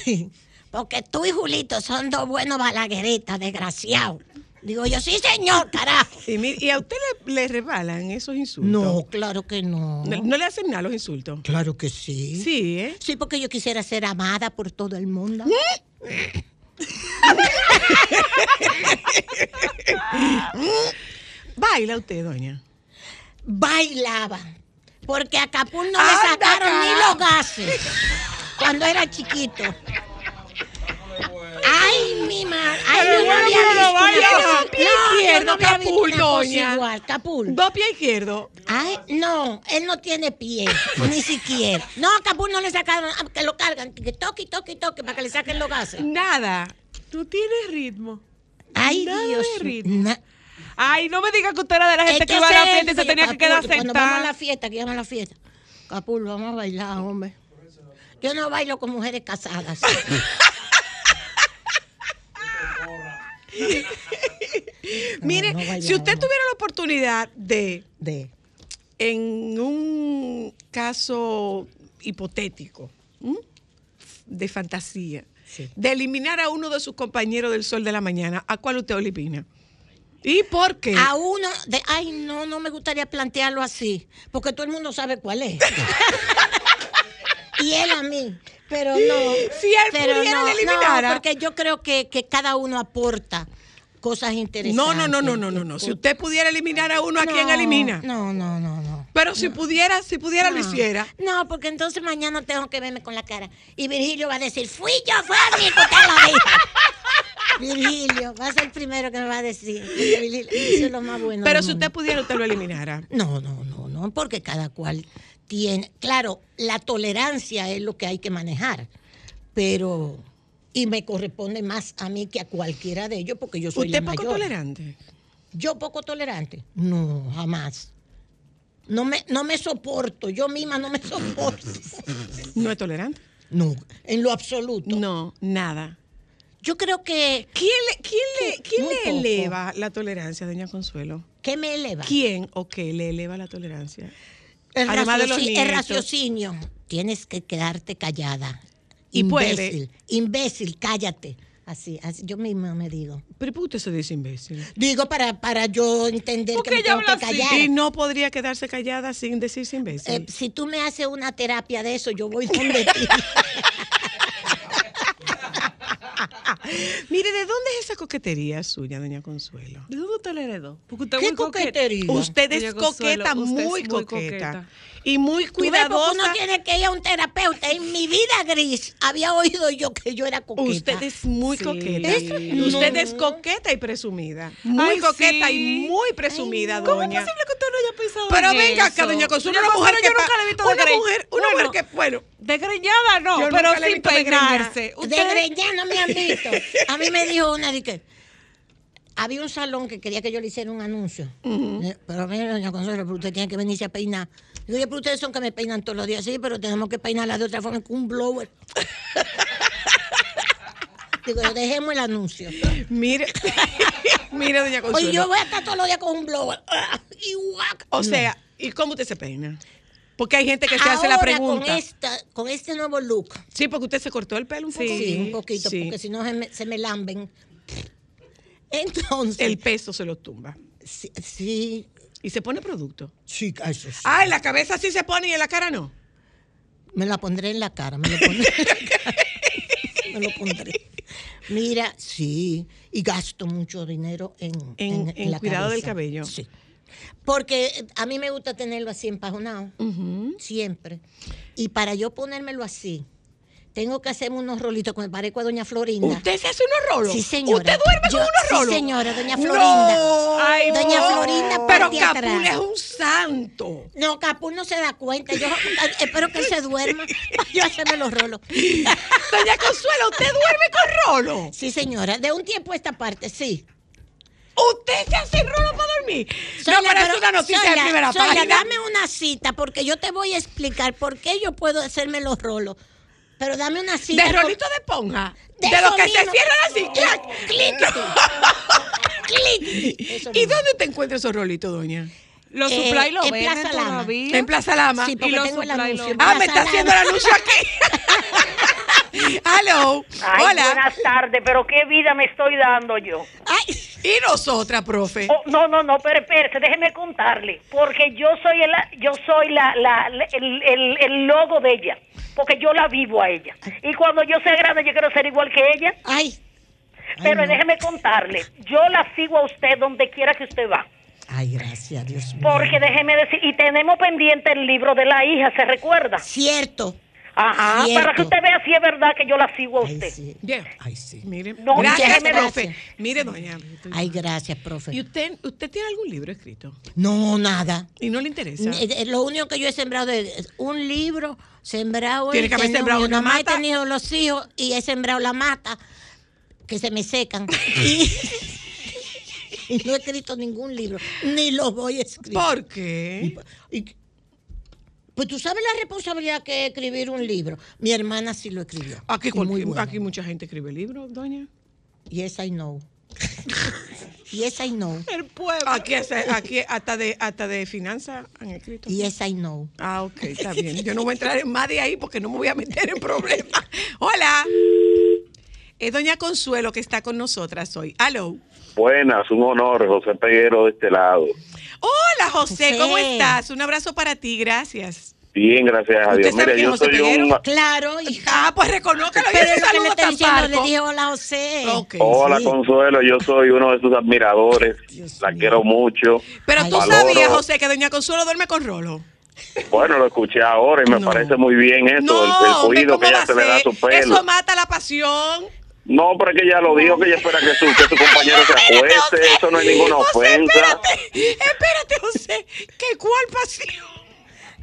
porque tú y Julito son dos buenos balagueritas, desgraciados. Digo yo, sí, señor, carajo. Y, mire, ¿y a usted le, le rebalan esos insultos? No, claro que no. no. no le hacen nada los insultos? Claro que sí. Sí, ¿eh? Sí, porque yo quisiera ser amada por todo el mundo. Baila usted, doña. Bailaba. Porque a Capul no le sacaron ni los gases cuando era chiquito. Ay, mi madre. Ay, yo no había visto una cosa- pie No, yo izquierdo, no había visto Capul, una cosa doña. igual, Capul. Dos pies izquierdos. Ay, no, él no tiene pie, ni siquiera. No, a Capul no le sacaron, ah, que lo cargan, que toque, toque, toque, para que le saquen los gases. Nada. Tú tienes ritmo. Ay, Nada Dios de ritmo. Na- Ay, no me diga que usted era de la gente Es que iba a la fiesta y se tenía que Capul, quedar Cuando vamos a la sentada. fiesta, que llaman a la fiesta. Capul, vamos a bailar, hombre. Yo no bailo con mujeres casadas. Mire, no si usted tuviera la oportunidad de, de, en un caso hipotético, ¿m? de fantasía, de eliminar a uno de sus compañeros del sol de la mañana, ¿a cuál usted elimina? ¿Y por qué? A uno de, ay, no, no me gustaría plantearlo así, porque todo el mundo sabe cuál es. y él a mí, pero no. Si él pero pudiera, no, eliminara. no, porque yo creo que, que cada uno aporta cosas interesantes. No, no, no, no, no, no, no. Si usted pudiera eliminar a uno, ¿a quién No, elimina? No, no, no, no. Pero si pudiera, si pudiera lo hiciera. No, porque entonces mañana tengo que verme con la cara. Y Virgilio va a decir, fui yo, fue a mí que dijo. Virgilio, va a ser el primero que me va a decir. Porque Virgilio, Eso es lo más bueno. Pero si mundo. usted pudiera, usted lo eliminara. No, no, no, no, porque cada cual tiene. Claro, la tolerancia es lo que hay que manejar, pero. Y me corresponde más a mí que a cualquiera de ellos, porque yo soy ¿Usted la es poco mayor. tolerante? ¿Yo poco tolerante? No, jamás. No me, no me soporto, yo misma no me soporto. ¿No es tolerante? No, en lo absoluto. No, nada. Yo creo que... ¿Quién le, quién le, quién le eleva la tolerancia, doña Consuelo? ¿Qué me eleva? ¿Quién o qué le eleva la tolerancia? El, Además de los el raciocinio. Tienes que quedarte callada. Y puede. imbécil, imbécil, cállate. Así, así, yo misma me digo. Pero ¿por qué usted se dice imbécil? Digo para, para yo entender que me tengo que callar. Y no podría quedarse callada sin decirse imbécil. Eh, si tú me haces una terapia de eso, yo voy donde ti. Mire, ¿de dónde es esa coquetería suya, doña Consuelo? ¿De dónde usted la heredó? Porque usted es ¿Qué muy coqueta. coquetería? Usted es Doña Consuelo, coqueta, usted es muy muy coqueta. coqueta. Y muy cuidadosa. Uno tiene que ir a un terapeuta. En mi vida gris había oído yo que yo era coqueta. Usted es muy Sí. coqueta. Eso- Usted es coqueta y presumida. Muy Ay, coqueta sí. y muy presumida, ¿Cómo es doña. posible que usted no haya pensado Pero en venga eso? acá, doña Consuelo, Doña una mujer que yo nunca la he visto una desgreñada. mujer, una mujer que, bueno, Desgreñada no, pero sin desgreñada. peinarse. De Usted- greñar no me han visto. A mí me dijo una de que había un salón que quería que yo le hiciera un anuncio. Eh, Pero mire, doña Consuelo, pero usted tiene que venirse a peinar. Digo, oye, pero ustedes son que me peinan todos los días. Sí, pero tenemos que peinarla de otra forma con un blower. Digo, dejemos el anuncio. mire, mire, doña Consuelo. Oye, yo voy a estar todos los días con un blower. Y guac. O sea, ¿y cómo usted se peina? Porque hay gente que se hace la pregunta. Con, esta, con este nuevo look. Sí, porque usted se cortó el pelo un poco. Sí, un poquito, Sí. porque si no se me, se me lamben. Entonces. El peso se lo tumba. Sí. sí. Y se pone producto. Sí, eso sí. Ah, en la cabeza sí se pone y en la cara no. Me la pondré en la cara, me lo pondré en la cara. Me lo pondré. Mira, sí, y gasto mucho dinero en, En- en la cuidado del cabello. Sí. Porque a mí me gusta tenerlo así empajonado, siempre. Y para yo ponérmelo así, tengo que hacerme unos rolitos que me parezco a doña Florinda. ¿Usted se hace unos rolos? Sí, señora. ¿Usted duerme Yo- con unos rolos? Sí, señora, doña No. Florinda. Ay, doña no. Florinda Pero Capul atrás. es un santo. No, Capul no se da cuenta. Yo espero que él se duerma yo hacerme los rolos. Doña Consuelo, ¿usted duerme con rolo? Sí, señora. De un tiempo a esta parte, sí. ¿Usted se hace rolo para dormir? No, pero es pero, una noticia de primera Zoila, página. dame una cita porque yo te voy a explicar por qué yo puedo hacerme los rolos. Pero dame una cita. ¿De rolito de esponja? De De, los eso que se cierran así. ¡clac! Clic. Eso ¿Y dónde te encuentras esos rolitos, doña? Los Eh, supply lo en venden Plaza Lama. todavía. En Plaza Lama. Sí, porque Y los tengo el supply anuncio. lo- en Ah, me está haciendo el anuncio aquí. Hello. Ay, Hola. buenas tardes, pero qué vida me estoy dando yo. Ay, ¿Y nosotras, profe? Oh, no, no, no, pero espérese, déjeme contarle, porque yo soy el, yo soy la, la, la- el, el, el logo de ella, porque yo la vivo a ella. Y cuando yo sea grande, yo quiero ser igual que ella. ay. Pero no. déjeme contarle, yo la sigo a usted donde quiera que usted va. Ay, gracias, Dios mío. Porque déjeme decir, y tenemos pendiente el libro de la hija, ¿se recuerda? Cierto. Ajá, Cierto. para que usted vea si es verdad que yo la sigo a Ay, usted. sí. Bien. Ay, sí. Mire. No, gracias, déjeme profe. gracias. Mire, doña. Ay, gracias, profe. ¿Y usted, usted tiene algún libro escrito? No, nada. ¿Y no le interesa? Eh, Lo único que yo he sembrado es un libro, sembrado Tiene que haber sembrado yo una nomás he mata. tenido los hijos y he sembrado la mata que se me secan. y, y no he escrito ningún libro, ni los voy a escribir. ¿Por qué? Y- Pues tú sabes la responsabilidad que es escribir un libro. Mi hermana sí lo escribió. Aquí, muy aquí mucha gente escribe libros, doña. Yes, I know. yes, I know. El pueblo. Aquí, hasta- aquí hasta de hasta de finanzas han escrito. Yes, I know. Ah, ok, está bien. Yo no voy a entrar en más de ahí porque no me voy a meter en problemas. Hola. Es doña Consuelo que está con nosotras hoy. Aló. Buenas, un honor, José Peguero de este lado. Hola, José, ¿cómo estás? Un abrazo para ti, gracias. Bien, gracias a ¿Usted Dios. Mira, yo José soy un... Claro, hija. Ah, pues reconócelo. Pero y ese lo que le diciendo, le dije hola, José. Hola, Sí. Consuelo, yo soy uno de sus admiradores. la quiero mucho. Pero tú Valoro- sabías, José, que doña Consuelo duerme con Rolo. Bueno, lo escuché ahora y me parece muy bien eso, el, el cuido que ¿cómo va ella se le da a su pelo. Eso mata la pasión. No, pero es que ella lo dijo, que ella espera que su, que su compañero se acueste. Eso no es ninguna ofensa. Espérate, José, ¿qué cuál pasión?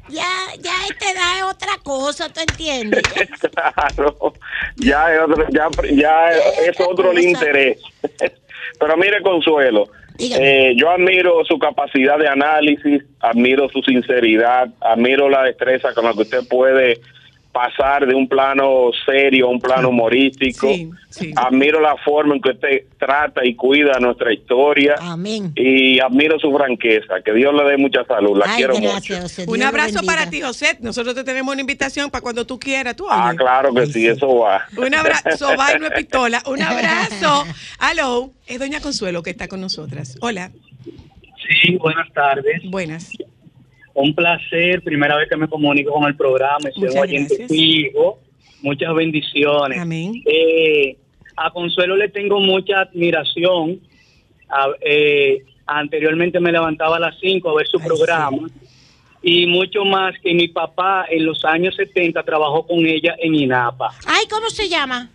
Ya, ya a esta edad es otra cosa, ¿tú entiendes? Claro, ya es otro, ya, ya es otro el interés. Pero mire, Consuelo, eh, yo admiro su capacidad de análisis, admiro su sinceridad, admiro la destreza con la que usted puede pasar de un plano serio a un plano humorístico. Admiro la forma en que usted trata y cuida nuestra historia. Amén. Y admiro su franqueza. Que Dios le dé mucha salud. La Ay, quiero gracias, mucho. José. Un abrazo para ti, José. Nosotros te tenemos una invitación para cuando tú quieras. ¿Tú Ah, claro que sí, eso va. Un abrazo, va y no es pistola. Un abrazo. Aló, es Doña Consuelo que está con nosotras. Hola. Sí, buenas tardes. Buenas. Un placer, primera vez que me comunico con el programa, soy Muchas un oyente gracias. fijo. Muchas bendiciones. Amén. Eh, a Consuelo le tengo mucha admiración. A- eh, anteriormente me levantaba a las 5 a ver su programa. Y mucho más que mi papá en los años 70 trabajó con ella en INAPA. Ay, ¿cómo se llama?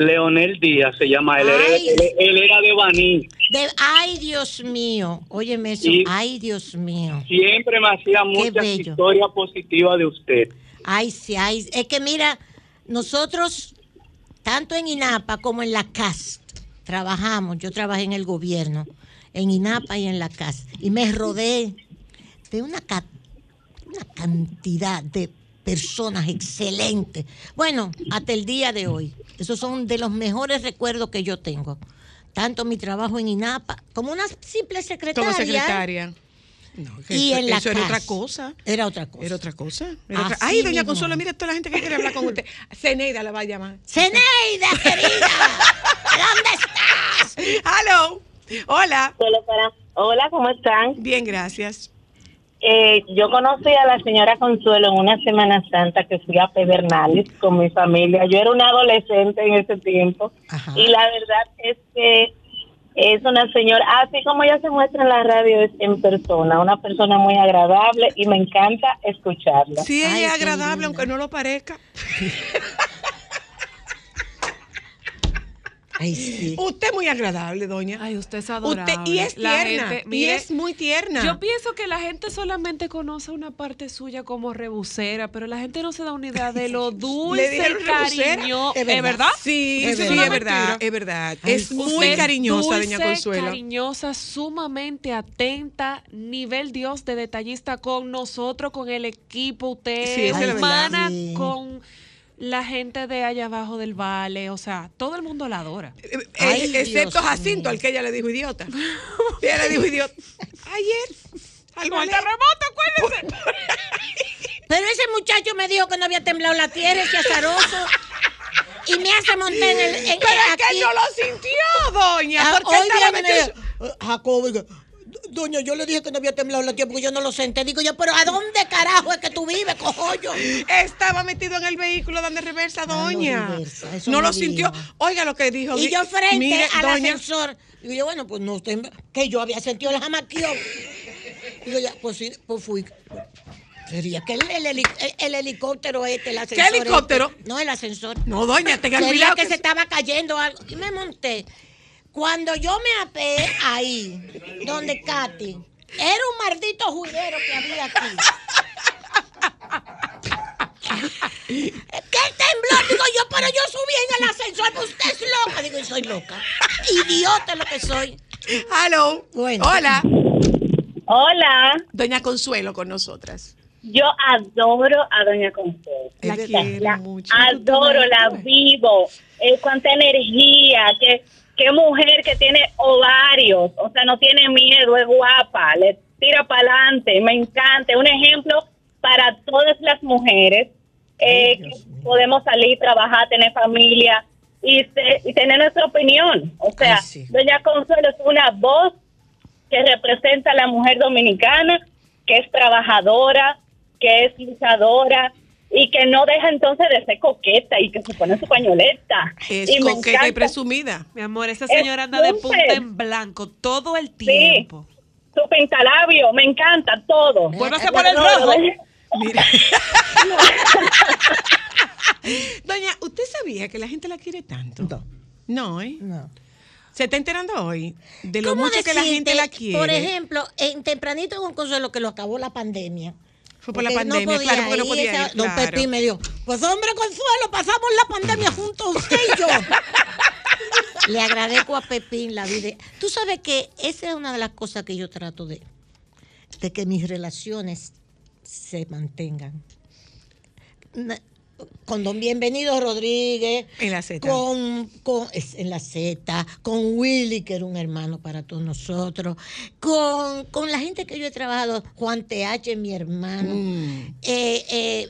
Leonel Díaz se llama él. Él, Ay. él- él era de Baní. De, ay, Dios mío. Óyeme eso. Y- Ay, Dios mío. Siempre me hacía muchas historias positivas de usted. Ay, sí, ay. Es que mira, nosotros, tanto en INAPA como en la CAS, trabajamos. Yo trabajé en el gobierno, en INAPA y en la CAS. Y me rodeé de una, ca- una cantidad de personas excelentes. Bueno, hasta el día de hoy. Esos son de los mejores recuerdos que yo tengo. Tanto mi trabajo en INAPA como una simple secretaria. Como secretaria. No, que Y eso, en la eso era otra cosa. Era otra cosa. Era otra cosa. Era otra- Así Ay, doña mismo. Consuelo, mire toda la gente que quiere hablar con usted. Ceneida la va a llamar. Ceneida, querida. ¿Dónde estás? Hello. Hola. Hola, ¿cómo están? Bien, gracias. Eh, yo conocí a la señora Consuelo en una Semana Santa que fui a Pedernales con mi familia. Yo era una adolescente en ese tiempo y la verdad es que es una señora, así como ella se muestra en la radio, es en persona, una persona muy agradable y me encanta escucharla. Sí, ella es agradable, aunque no lo parezca. Ay, sí. Usted es muy agradable, doña. Ay, usted es Usted, adorable. y es La tierna. gente- y es muy tierna. Yo pienso que la gente solamente conoce una parte suya como rebusera, pero la gente no se da una idea de lo ¿Le dulce y cariño. ¿Es ¿Es verdad? verdad? Sí, Eso sí, es verdad, es verdad. Ay, Es usted muy cariñosa, doña dulce, Consuelo. cariñosa, sumamente atenta, nivel Dios de detallista con nosotros, con el equipo. Usted Sí, es humana Sí. con la gente de allá abajo del vale. O sea, todo el mundo la adora. Eh, excepto Jacinto, al que ella le dijo idiota. ella le dijo idiota. Ayer. Algo el terremoto, acuérdense. Pero ese muchacho me dijo que no había temblado la tierra, ese azaroso. Y me hace montar en el. En, Pero es que él no lo sintió, doña. Ah, porque él hoy estaba metido- y me dice, Jacobo, doña, yo le dije que no había temblado la tierra porque yo no lo senté. Digo yo, pero ¿a dónde carajo es que tú vives, cojollo? Estaba metido en el vehículo dando reversa, doña. reversa, eso no lo sintió. Oiga lo que dijo. Y yo frente Mire, al doña, ascensor. Digo yo, bueno, pues no, usted, que yo había sentido el jamaquión. Digo ya, pues sí, pues fui. Sería que el, el heli- el- el helicóptero este, el ascensor. helicóptero? este. no, el ascensor. No, doña, tenga cuidado que, que se- estaba cayendo algo. Y me monté. Cuando yo me apeé ahí, donde Katy, era un maldito juidero que había aquí. ¿Qué temblor? Digo yo, pero yo subí en el ascensor, pues usted es loca. Digo, yo soy loca. Idiota lo que soy. Hello. Bueno. Hola. Hola. Doña Consuelo con nosotras. yo adoro a Doña Consuelo. La quiero la mucho. adoro, la vivo. Eh, cuánta energía, qué, qué mujer que tiene ovarios, o sea, no tiene miedo, es guapa, le tira para adelante, me encanta. Un ejemplo para todas las mujeres eh, que podemos salir, trabajar, tener familia y, se- y tener nuestra opinión. O sea, Doña Consuelo es una voz que representa a la mujer dominicana, que es trabajadora, que es luchadora y que no deja entonces de ser coqueta y que se pone su pañoleta. Es Y me coqueta y encanta. presumida. Mi amor, esa Es señora anda de punta en blanco todo el tiempo. Su pintalabio, me encanta todo. Vuélvase a poner rojo. Mira. Doña, ¿usted sabía que la gente la quiere tanto? No. No, ¿eh? No. ¿Se está enterando hoy de lo ¿Cómo mucho que la gente decirte, la quiere? Por ejemplo, en tempranito con Consuelo que lo acabó la pandemia. Fue por la pandemia, podía claro, porque no podía esa- ir, Don claro. Pepín me dijo, pues hombre Consuelo, pasamos la pandemia juntos usted y yo. Le agradezco a Pepín la vida. Tú sabes que esa es una de las cosas que yo trato de, de que mis relaciones se mantengan. Con don Bienvenido Rodríguez, En la Z. con, en la Z, con Willy, que era un hermano para todos nosotros, con, con la gente que yo he trabajado, Juan TH, mi hermano. Eh, eh,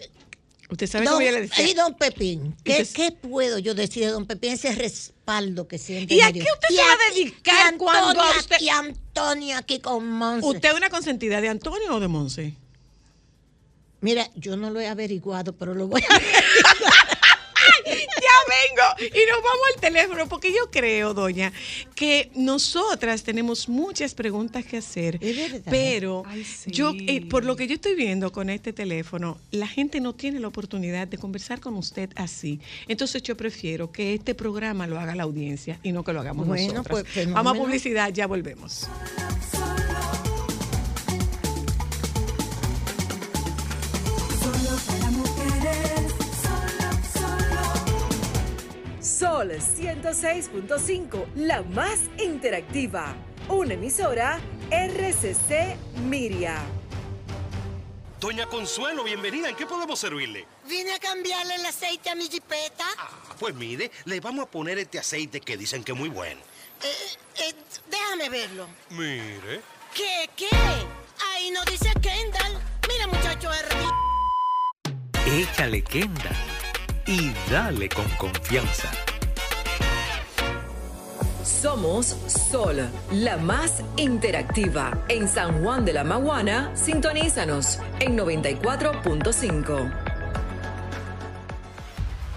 Usted sabe don, cómo yo le decía. y don Pepín, ¿qué, qué puedo yo decir de don Pepín? Ese respaldo que siempre ¿Y a qué usted Y se va a a- dedicar y cuando a Antonia- usted- Y aquí con Monse. ¿Usted es una consentida de Antonio o de Monse? Mira, yo no lo he averiguado, pero lo voy a ya vengo y nos vamos al teléfono porque yo creo, doña, que nosotras tenemos muchas preguntas que hacer, pero yo eh, por lo que yo estoy viendo con este teléfono, la gente no tiene la oportunidad de conversar con usted así. Entonces yo prefiero que este programa lo haga la audiencia y no que lo hagamos Bueno, nosotras. pues, fenómeno. vamos a publicidad, ya volvemos. Solo para mujeres, solo, solo. Sol 106.5, la más interactiva. Una emisora RCC Miria. Doña Consuelo, bienvenida. ¿En qué podemos servirle? Vine a cambiarle el aceite a mi jipeta. Ah, pues mire, le vamos a poner este aceite que dicen que es muy bueno. Eh, eh, déjame verlo. Mire. ¿Qué, qué? Ahí no dice Kendall. Mira, muchacho R. Échale Kenda y dale con confianza. Somos Sol, la más interactiva. En San Juan de la Maguana, sintonízanos en 94.5.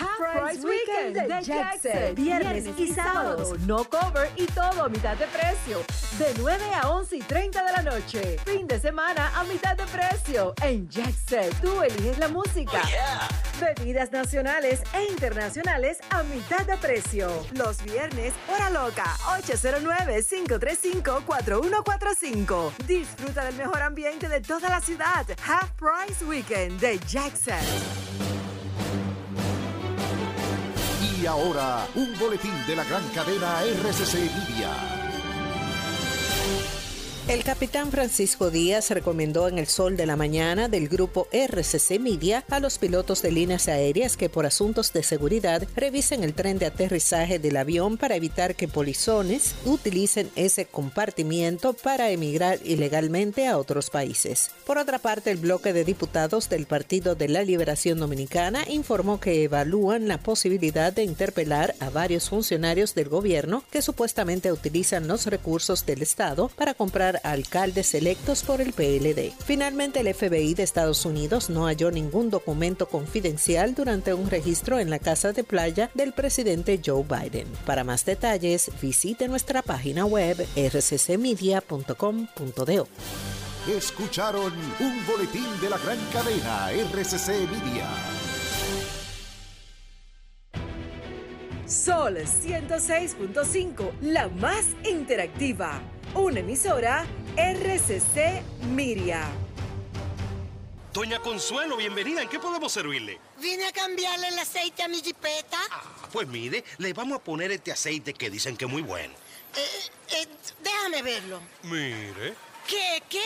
Half Price Weekend de Jackson. Viernes y sábados. No cover y todo a mitad de precio. De 9 a 11 y 30 de la noche. Fin de semana a mitad de precio. En Jackson, tú eliges la música. Bebidas nacionales e internacionales a mitad de precio. Los viernes, hora loca, 809-535-4145. Disfruta del mejor ambiente de toda la ciudad. Half Price Weekend de Jackson. Y ahora, un boletín de la gran cadena RCC Media. El capitán Francisco Díaz recomendó en el sol de la mañana del grupo RCC Media a los pilotos de líneas aéreas que por asuntos de seguridad revisen el tren de aterrizaje del avión para evitar que polizones utilicen ese compartimiento para emigrar ilegalmente a otros países. Por otra parte, el bloque de diputados del Partido de la Liberación Dominicana informó que evalúan la posibilidad de interpelar a varios funcionarios del gobierno que supuestamente utilizan los recursos del Estado para comprar alcaldes electos por el PLD. Finalmente, el FBI de Estados Unidos no halló ningún documento confidencial durante un registro en la casa de playa del presidente Joe Biden. Para más detalles, visite nuestra página web rccmedia.com.do. Escucharon un boletín de la gran cadena RCC Media. Sol 106.5, la más interactiva. Una emisora RCC Miria. Doña Consuelo, bienvenida. ¿En qué podemos servirle? Vine a cambiarle el aceite a mi jipeta. Pues mire, le vamos a poner este aceite que dicen que es muy bueno. Eh, eh, déjame verlo. Mire. ¿Qué, qué?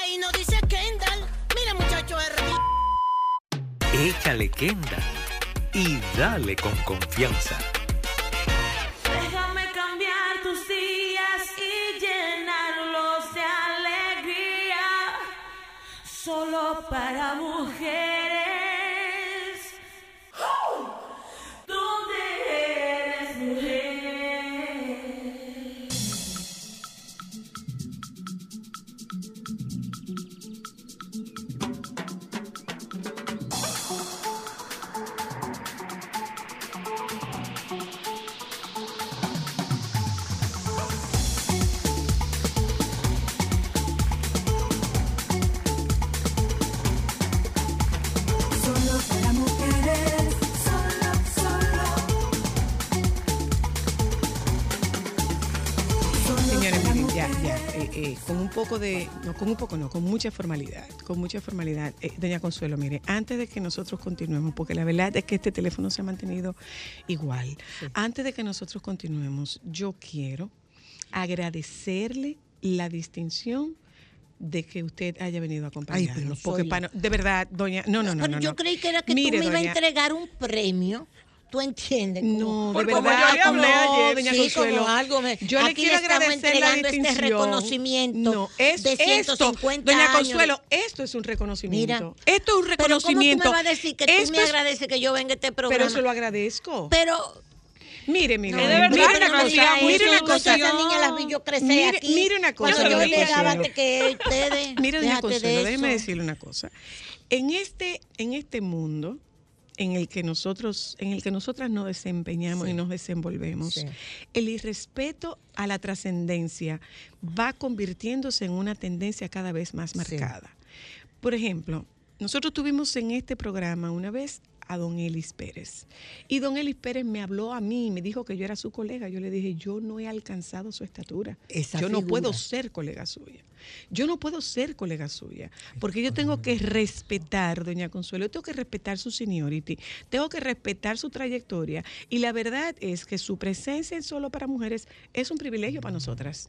Ahí no dice Kendall. Mira, muchacho, R. Échale Kendall y dale con confianza. Déjame cambiar tus días y llenarlos de alegría. Solo para mujeres. Eh, con un poco de, no, con un poco no, con mucha formalidad, con mucha formalidad. Eh, doña Consuelo, mire, antes de que nosotros continuemos, porque la verdad es que este teléfono se ha mantenido igual, antes de que nosotros continuemos, yo quiero agradecerle la distinción de que usted haya venido a acompañarnos. porque soy- para- de verdad, doña, no, no, no, Pero no. yo no. creí que era que Mire, tú me ibas a doña- entregar un premio. ¿Tú entiendes? No, de Como- verdad, como- yo le hablé no, ayer, doña sí, Consuelo. como algo me- Yo le quiero estamos agradecer la entregando este reconocimiento No, es de 150 esto, doña años. Consuelo, esto es un reconocimiento. Mira, esto es un Pero ¿cómo reconocimiento. tú me vas a decir que tú Esto me es- agradeces que yo venga a este programa? Pero se lo agradezco. Pero Mire, mire, No, de verdad mire una cosa, mire una cosa. esas niñas las vi yo crecer Mire, aquí, mire una cosa. cuando yo le Consuelo. que ustedes, Mire, de Consuelo, déjeme decirle una cosa. En este, en este mundo en el que nosotros, en el que nosotras nos desempeñamos y nos desenvolvemos, Sí. el irrespeto a la trascendencia va convirtiéndose en una tendencia cada vez más marcada. Por ejemplo, nosotros tuvimos en este programa una vez a don Elis Pérez. Y don Elis Pérez me habló a mí y me dijo que yo era su colega. Yo le dije, yo no he alcanzado su estatura. Esa yo no puedo ser colega suya. Yo no puedo ser colega suya, porque yo tengo que respetar, doña Consuelo, yo tengo que respetar su seniority, tengo que respetar su trayectoria. Y la verdad es que su presencia en Solo para Mujeres es un privilegio para nosotras.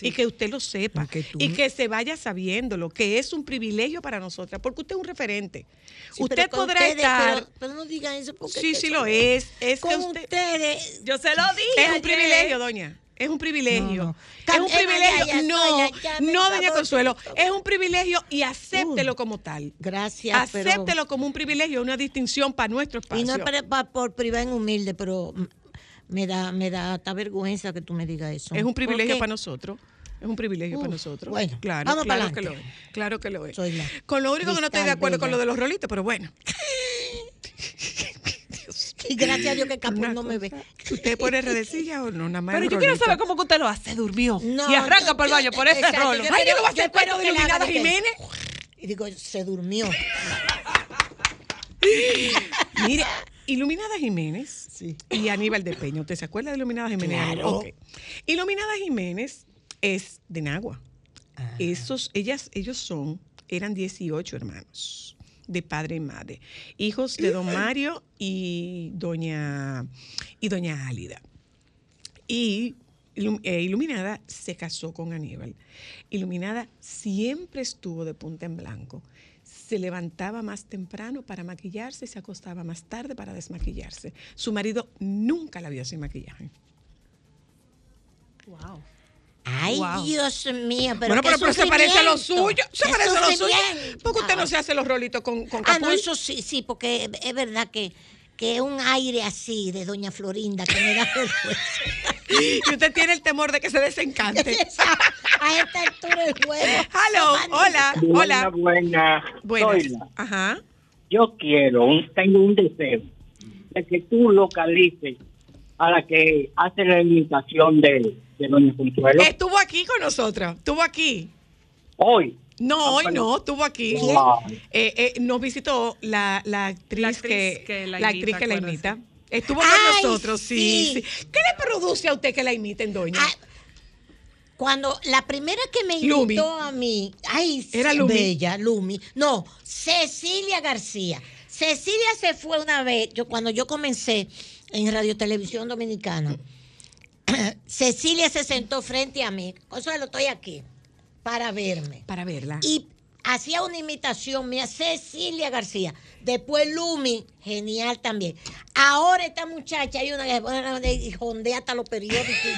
Y que usted lo sepa. Y que se vaya sabiéndolo, que es un privilegio para nosotras, porque usted es un referente. Sí, usted podrá ustedes, estar... Pero, pero no digan eso porque Sí, sí lo es. Es con que usted... ustedes. Yo se lo dije. Es un ayer. privilegio, doña. Es un privilegio. No, no. Es un privilegio. ya, ya, no, no, doña Consuelo. Es un privilegio y acéptelo como tal. Gracias, pero- Acéptelo como un privilegio, una distinción para nuestro espacio. Y no es para, para- por privar en humilde, pero me da, me da hasta vergüenza que tú me digas eso. Es un privilegio para nosotros. Es un privilegio Uf, para nosotros. bueno, claro, vamos claro que lo es. Claro que lo es. Soy la Con lo único que no estoy de acuerdo con bella. lo de los rolitos, pero bueno. Y gracias a Dios que Capul no me ve. ¿Usted pone redecilla o no? Nada más Pero yo quiero saber cómo que usted lo hace. Durmió. No, y arranca yo- para el baño por ese exacto, rolo. yo Ay, yo no voy a hacer cuento de Iluminada que- Jiménez. Y digo, se durmió. Mire, Iluminada Jiménez y Aníbal de Peña. ¿Usted se acuerda de Iluminada Jiménez? Claro. Ok. Iluminada Jiménez es de Nagua. Esos, ellas, ellos son, eran 18 hermanos de padre y madre, hijos de don Mario y doña, y doña Álida. Y eh, Iluminada se casó con Aníbal. Iluminada siempre estuvo de punta en blanco. Se levantaba más temprano para maquillarse y se acostaba más tarde para desmaquillarse. Su marido nunca la vio sin maquillaje. Wow. Ay, Wow. Dios mío, pero bueno, pero, pero se parece a lo suyo. Se parece a lo suyo. Porque usted no se hace los rolitos con, con Ah, no, capul. eso sí, sí, porque es verdad que, que un aire así de Doña Florinda que me da vergüenza. Y usted tiene el temor de que se desencante. a esta altura del juego. Hello, hola, hola. Buena, Buenas. Zoila, Ajá. Yo quiero, un- tengo un deseo de que tú localices a la que hace la imitación de, de Doña Consuelo. Estuvo aquí con nosotros. Estuvo aquí. Hoy. No, hoy no, estuvo aquí. Wow. Eh, eh, nos visitó la, la actriz, La actriz que, que la la imita, actriz que la imita. Estuvo con Ay, nosotros, sí, sí. sí. ¿Qué le produce a usted que la imiten, doña? Cuando la primera que me invitó Lumi. a mí, ay, Era Lumi. bella, Lumi. No, Cecilia García. Cecilia se fue una vez, yo cuando yo comencé en Radio Televisión Dominicana. Cecilia se sentó frente a mí. Consuelo, estoy aquí para verme. Para verla. Y hacía una imitación mía, Cecilia García. Después Lumi, genial también. Ahora esta muchacha hay una que jondea hasta los periódicos.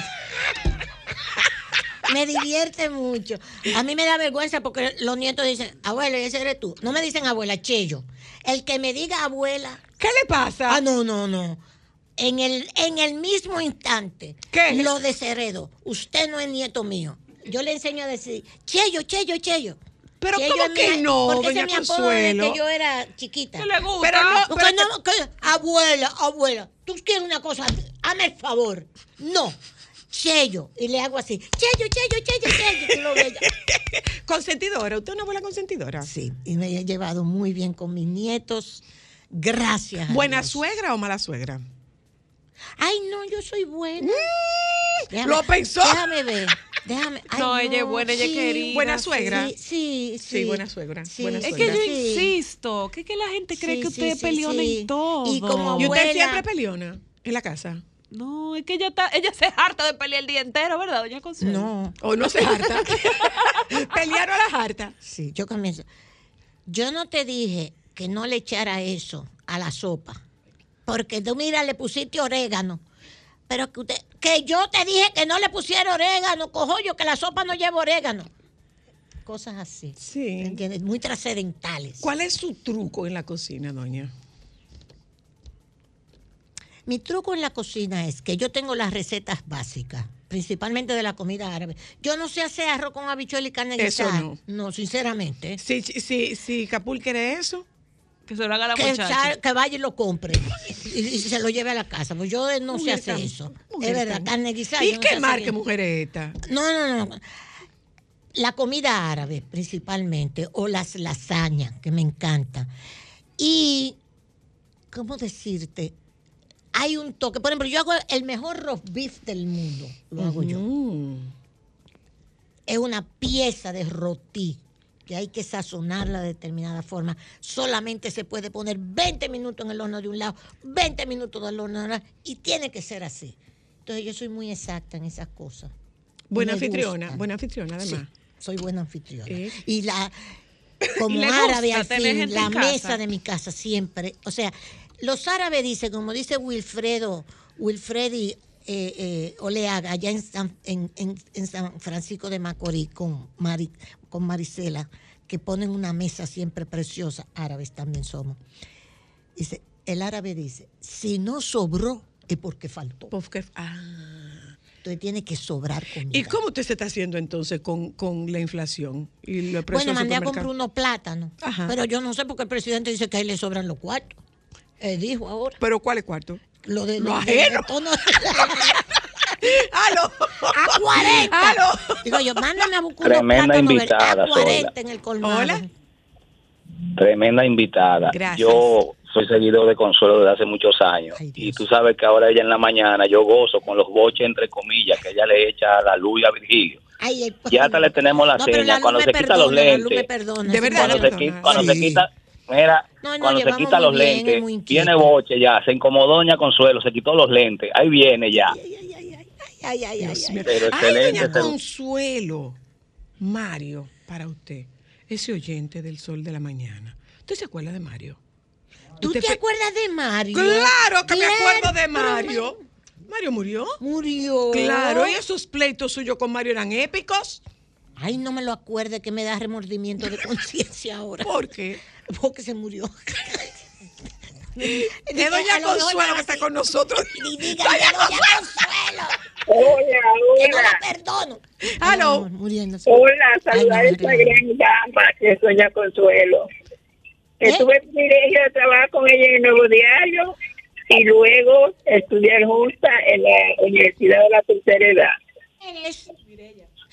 me divierte mucho. A mí me da vergüenza porque los nietos dicen, abuela, ese eres tú. No me dicen abuela, Chello. El que me diga abuela. ¿Qué le pasa? Ah, no, no, no. En el, en el mismo instante, lo desheredo. Usted no es nieto mío. Yo le enseño a decir, Chello, Chello, Chello. Pero Chello ¿cómo que mi- no, Porque ese es mi apodo desde Consuelo? que yo era chiquita. ¿Qué le gusta? Pero no, Porque pero no, que- abuela, abuela, tú quieres una cosa, hazme el favor. No, Chello. Y le hago así, Chello, Chello, Chello, Chello. Tú lo. Consentidora, ¿usted es una abuela consentidora? Sí, y me he llevado muy bien con mis nietos. Gracias. a ¿Buena Dios. suegra o mala suegra? Ay, no, yo soy buena. Déjame- lo pensó. Déjame ver. Déjame. Ay, No, ella es buena, ella es querida. Buena suegra. Sí, sí, sí. Sí, buena suegra. Sí, buena Es suegra. que yo Sí. insisto, que, que la gente cree Sí, que sí, usted sí, es peleona sí. en todo. Y como ¿Y usted abuela- siempre peleona en la casa? No, es que ella está, ella se harta de pelear el día entero, ¿verdad, doña Consuelo? No. ¿O no se harta? Pelear o la harta. Sí, yo comienzo. Yo no te dije que no le echara eso a la sopa. Porque tú, mira, le pusiste orégano. Pero que usted, que yo te dije que no le pusiera orégano, cojo yo, que la sopa no lleva orégano. Cosas así. Sí. ¿Entiendes? Muy trascendentales. ¿Cuál es su truco en la cocina, doña? Mi truco en la cocina es que yo tengo las recetas básicas, principalmente de la comida árabe. Yo no sé hacer arroz con habichuela y carne Eso guisada. no. No, sinceramente. Si, si, si Capul quiere eso, Que se lo haga la que, muchacha. que vaya y lo compre y, y se lo lleve a la casa. Pues yo no sé hacer eso. Es verdad, tan- carne guisada. ¿Y no qué marca mujer es esta? No, no, no. La comida árabe, principalmente, o las lasañas, que me encantan. Y, ¿cómo decirte? Hay un toque. Por ejemplo, yo hago el mejor roast beef del mundo. Lo hago yo. Es una pieza de roti que hay que sazonarla de determinada forma. Solamente se puede poner 20 minutos en el horno de un lado, 20 minutos del horno de otro, y tiene que ser así. Entonces yo soy muy exacta en esas cosas. Buena anfitriona, gusta. buena anfitriona además. Sí, soy buena anfitriona. Eh. Y la como árabe al fin, la casa. mesa de mi casa siempre, o sea, los árabes dicen, como dice Wilfredo, Wilfredi eh, eh, Oleaga, allá en San, en, en- en San Francisco de Macorís con, Mari, con Marisela, que ponen una mesa siempre preciosa, árabes también somos. Dice, el árabe dice, si no sobró es porque faltó. Porque, ah. Entonces tiene que sobrar comida. ¿Y cómo usted se está haciendo entonces con, con la inflación y los Bueno, mandé a comprar unos plátanos. Ajá. Pero yo no sé por qué el presidente dice que ahí le sobran los cuartos. Él dijo ahora. ¿Pero cuáles cuartos? Lo de Lo lo ajeno. de- tono- ¡Aló! a 40. ¡Aló! Digo yo, mándame a buscar Tremenda invitada, a 40 Sola. en el colmado. Hola. Tremenda invitada. Gracias. Yo soy seguidor de Consuelo desde hace muchos años. y tú sabes que ahora ella en la mañana yo gozo con los boches entre comillas que ella le echa a la luz y a Virgilio. Ay, el- Ya hasta le tenemos la No, pero seña. luz Cuando se quita los perdona, la luz me lentes. perdona, De verdad, Cuando, se, quita, cuando se Sí. quita, mira, No, no, cuando se quita los bien, es lentes, tiene boche ya, se incomodó doña Consuelo, se quitó los lentes, ahí viene ya. Ay, ay, ay, Dios ay. Pero Ay, excelente, doña Consuelo. Mario, para usted, ese oyente del sol de la mañana. ¿Usted se acuerda de Mario? ¿Tú te acuerdas de Mario? Claro que me acuerdo de pero Mario. ¿Mario murió? Murió. Claro, y esos pleitos suyos con Mario eran épicos. Ay, no me lo acuerde que me da remordimiento de conciencia ahora. ¿Por qué? Porque se murió. Es doña Consuelo que está con nosotros. Y dígale, doña Consuelo. Hola, Que no hola. la perdono. Aló. Hola, saludar a esta gran dama que es Doña Consuelo. Que ¿Eh? tuve el privilegio de trabajar con ella en el Nuevo Diario y luego estudiar junta en la Universidad de la Tercera Edad. Eres-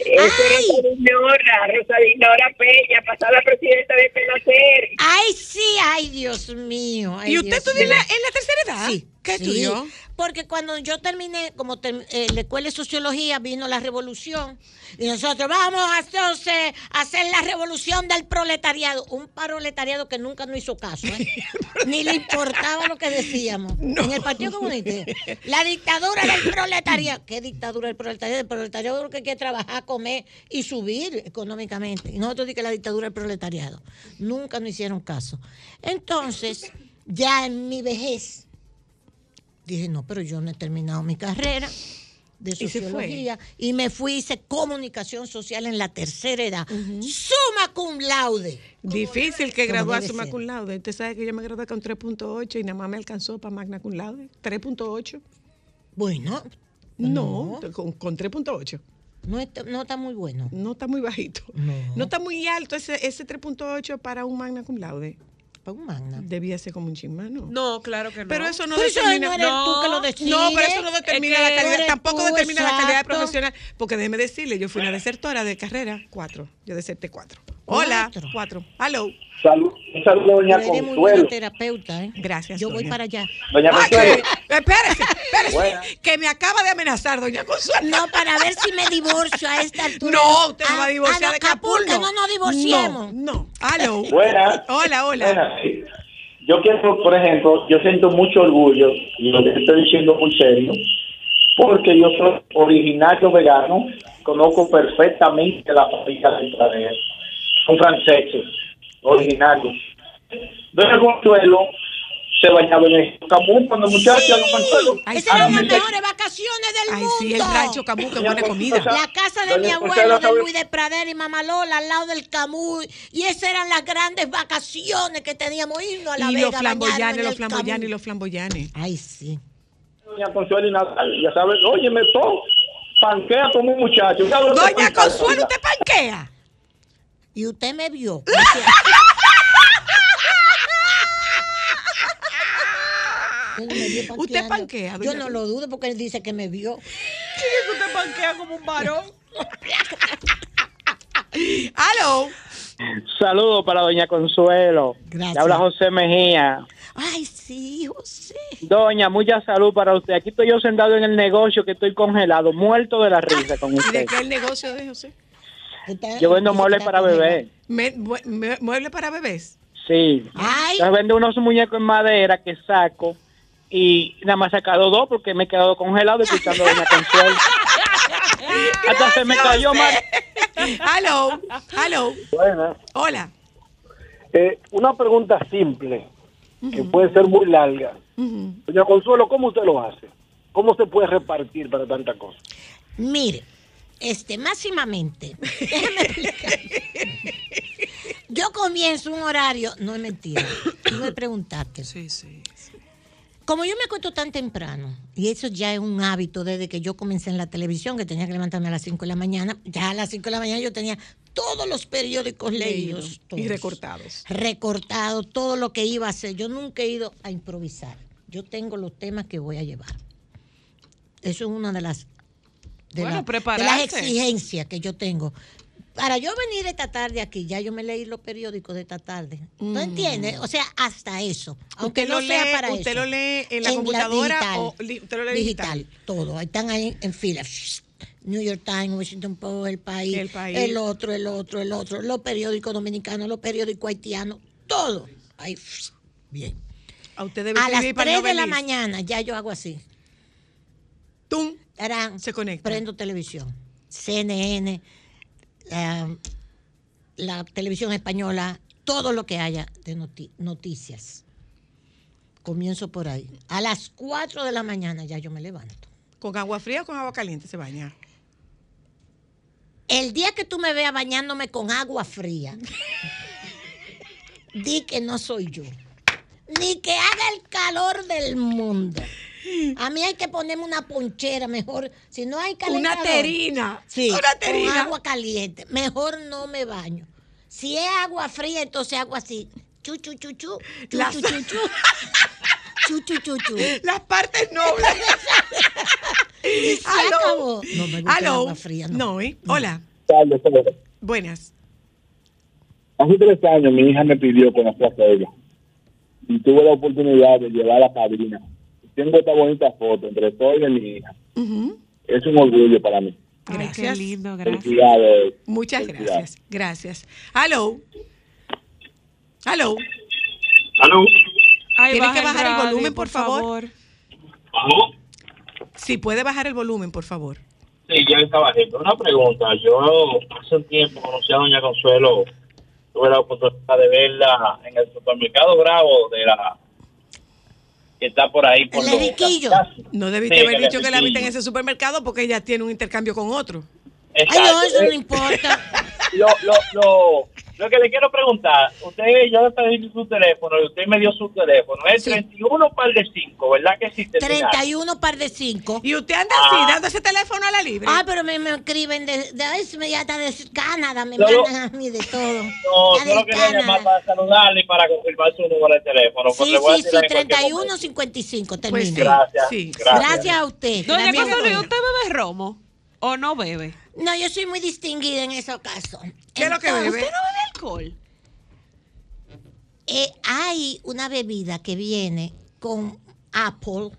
Esa era Rosa Dinora, Rosa Dinora Peña, pasada presidenta de Penacer. Ay, sí, ay, Dios mío. ay, ¿Y usted estudió en la, en la tercera edad? Sí, qué Sí, estudió? Porque cuando yo terminé, como ter- eh, la escuela de sociología, vino la revolución y nosotros vamos a a hacer la revolución del proletariado. Un proletariado que nunca nos hizo caso, ¿eh? ni le importaba lo que decíamos. En el Partido Comunista. La dictadura del proletariado. ¿Qué dictadura del proletariado? El proletariado es lo que quiere trabajar, comer y subir económicamente. Y nosotros dijimos que la dictadura del proletariado. Nunca nos hicieron caso. Entonces, ya en mi vejez, dije, no, pero yo no he terminado mi carrera de sociología y, me fui, hice comunicación social en la tercera edad. Suma cum laude. Difícil que summa ser. cum laude. Usted sabe que yo me gradué con 3.8 y nada más me alcanzó para magna cum laude. 3.8. Bueno. No, con, con 3.8. No está, no está muy bueno. No está muy bajito. No, está muy alto ese, ese 3.8 para un magna cum laude. Para un magna. Debía ser como un chismano. No, claro que no. Pero eso no Pero eso determina. no eres tú que lo decides. No, pero eso no determina Es que la calidad. Tampoco tú, determina la calidad profesional. Porque déjeme decirle, yo fui una desertora de carrera. Cuatro. Yo deserté cuatro. Hola. Cuatro. Hello. Salud, un saludo, doña Tú eres muy Consuelo. buena terapeuta, ¿eh? Gracias. Yo voy para allá. Doña Consuelo. que- espérese, espérese. Buena. Que me acaba de amenazar, doña Consuelo. No, para ver si me divorcio a esta altura. No, usted no va a divorciar de Acapulco, Capulco. no nos divorciemos. No, no. Hello. Buenas. Hola, hola. Buenas, sí. Yo quiero, por ejemplo, yo siento mucho orgullo, y lo que estoy diciendo muy serio, porque yo soy originario vegano, conozco perfectamente la familia del planeta. Son franceses, originarios. Doña Consuelo se bañaba en el Camus cuando muchacha, Doña Consuelo. Esas eran las mejores vacaciones del Ay, mundo. sí, el rancho Camus, que buena comida. La casa de Doña mi abuelo, de Luis de Pradera y Mamá Lola, al lado del Camus. Y esas eran las grandes vacaciones que teníamos, irnos a la Y Vega. los a bañarnos flamboyanes, los flamboyanes, los flamboyanes. Ay, sí. Doña Consuelo y Natal, ya sabes, óyeme todo, panquea como un muchacho. Doña panquea, Consuelo. ¿usted panquea? Y usted me vio. Usted panquea, Yo no lo dudo porque él dice que me vio. usted panquea como un varón. Aló. Saludos para doña Consuelo. Gracias. Le habla José Mejía. Ay, sí, José. Doña, mucha salud para usted. Aquí estoy yo sentado en el negocio que estoy congelado, muerto de la risa con ¿Y de usted. qué es el negocio de José? Yo vendo muebles para bebés. Me- mue- me- ¿Mueble para bebés? Sí. Entonces vendo unos muñecos en madera que saco y nada más he sacado dos porque me he quedado congelado escuchando a doña Consuelo. Hasta se me cayó mal. Aló. Aló. Buenas. Hola. Eh, una pregunta simple, que puede ser muy larga. Doña Consuelo, ¿cómo usted lo hace? ¿Cómo se puede repartir para tanta cosa? Mire, este, máximamente, déjeme explicar. Yo comienzo un horario, no es mentira, tú me preguntaste. Sí, sí. Como yo me acuesto tan temprano, y eso ya es un hábito desde que yo comencé en la televisión, que tenía que levantarme a las 5 de la mañana, ya a las 5 de la mañana yo tenía todos los periódicos leídos. Y recortados. recortado, todo lo que iba a hacer. Yo nunca he ido a improvisar. Yo tengo los temas que voy a llevar. Eso es una de las, de, Bueno, la- de las exigencias que yo tengo. Para yo venir esta tarde aquí, ya yo me leí los periódicos de esta tarde. ¿Tú Mm. entiendes? O sea, hasta eso. Aunque ¿Usted no lo sea lee- para usted eso. lo lee en la computadora digital, o li- usted lo lee digital? digital? Todo. Ahí están ahí en fila. New York Times, Washington Post, El País, El País. el otro, el otro, el otro, los periódicos dominicanos, los periódicos haitianos, todo. Ahí, bien. A usted debe A las escribir para 3 no de la mañana ya yo hago así. ¡Tum! Se conecta. Prendo televisión. CNN, la televisión española, todo lo que haya de noti- noticias. Comienzo por ahí. A las 4 de la mañana ya yo me levanto. ¿Con agua fría o con agua caliente se baña? El día que tú me veas bañándome con agua fría, di que no soy yo. Ni que haga el calor del mundo. A mí hay que ponerme una ponchera mejor. Si no hay calentador. terina, Sí, una con terina. agua caliente. Mejor no me baño. Si es agua fría, entonces hago así. Chu, chu, chu, chu. Chu, Las- chu, chu, chu. Chu, chu, chu, chu. Las partes nobles. Y se Aló. acabó. No me gusta Aló. agua fría, no. No, ¿eh? Hola. Tarde, tarde. Buenas. Hace tres años mi hija me pidió conocer a ella. Y tuve la oportunidad de llevar a la padrina. Tengo esta bonita foto entre todo y mi hija. Es un orgullo para mí. Gracias. Qué lindo, gracias. Felicidades. Muchas Felicidades. gracias. Gracias. Hello. Hello. ¿Aló? Ay, Tiene que baja bajar el radio, volumen, por favor. Sí, puede bajar el volumen, por favor. Sí, yo estaba haciendo una pregunta. Yo hace un tiempo conocí a Doña Consuelo. Tuve la oportunidad de verla en el supermercado Bravo de la que está por ahí por Enriquillo. No debiste Sí, haber dicho que la viste en ese supermercado porque ella tiene un intercambio con otro. Ay, no, Exacto. eso no importa. lo, lo, lo, lo que le quiero preguntar, usted, yo le pedí su teléfono y usted me dio su teléfono. Es 31 par de 5, ¿verdad que existe? 31 par de 5. Y usted anda Ah. así, dando ese teléfono a la libre. Ah, pero me, me escriben de, de, ay, me ya está de Canadá, me Solo- mandan a mí de todo. No, Ya solo quería llamar para saludarle y para confirmar su número de teléfono. porque Sí, sí, sí, en cualquier 31 momento. 55 Pues termina. sí, Gracias, sí. gracias. Gracias a usted. Doña Consuelo, ¿y no. ¿usted bebe romo o no bebe? No, yo soy muy distinguida en esos casos. ¿Qué es lo que bebe? ¿Usted no bebe alcohol? eh, hay una bebida que viene con Apple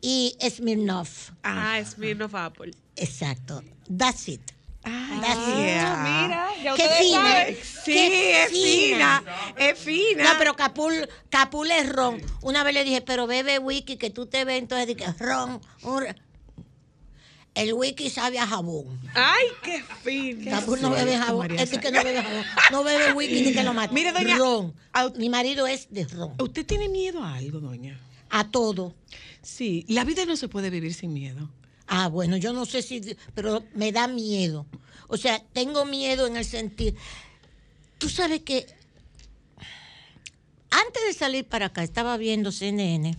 y Smirnoff. Ah, es Smirnoff Apple. Exacto. That's it. That's Ah, yeah. mira, ya Qué fina. saben. Sí, Qué es fina. Es fina. No, pero Capul, Capul es ron. Una vez le dije, pero bebe whisky que tú te ves, entonces dije, ron. un El whisky sabe a jabón. Ay, qué fina. Capul no bebe jabón. María Es que no bebe jabón. No bebe whisky ni que lo mate. Mire, doña- Ron. Mi marido es de ron. ¿Usted tiene miedo a algo, doña? A todo. Sí, la vida no se puede vivir sin miedo. Ah, bueno, yo no sé si, pero me da miedo. O sea, tengo miedo en el sentido. Tú sabes que antes de salir para acá estaba viendo CNN.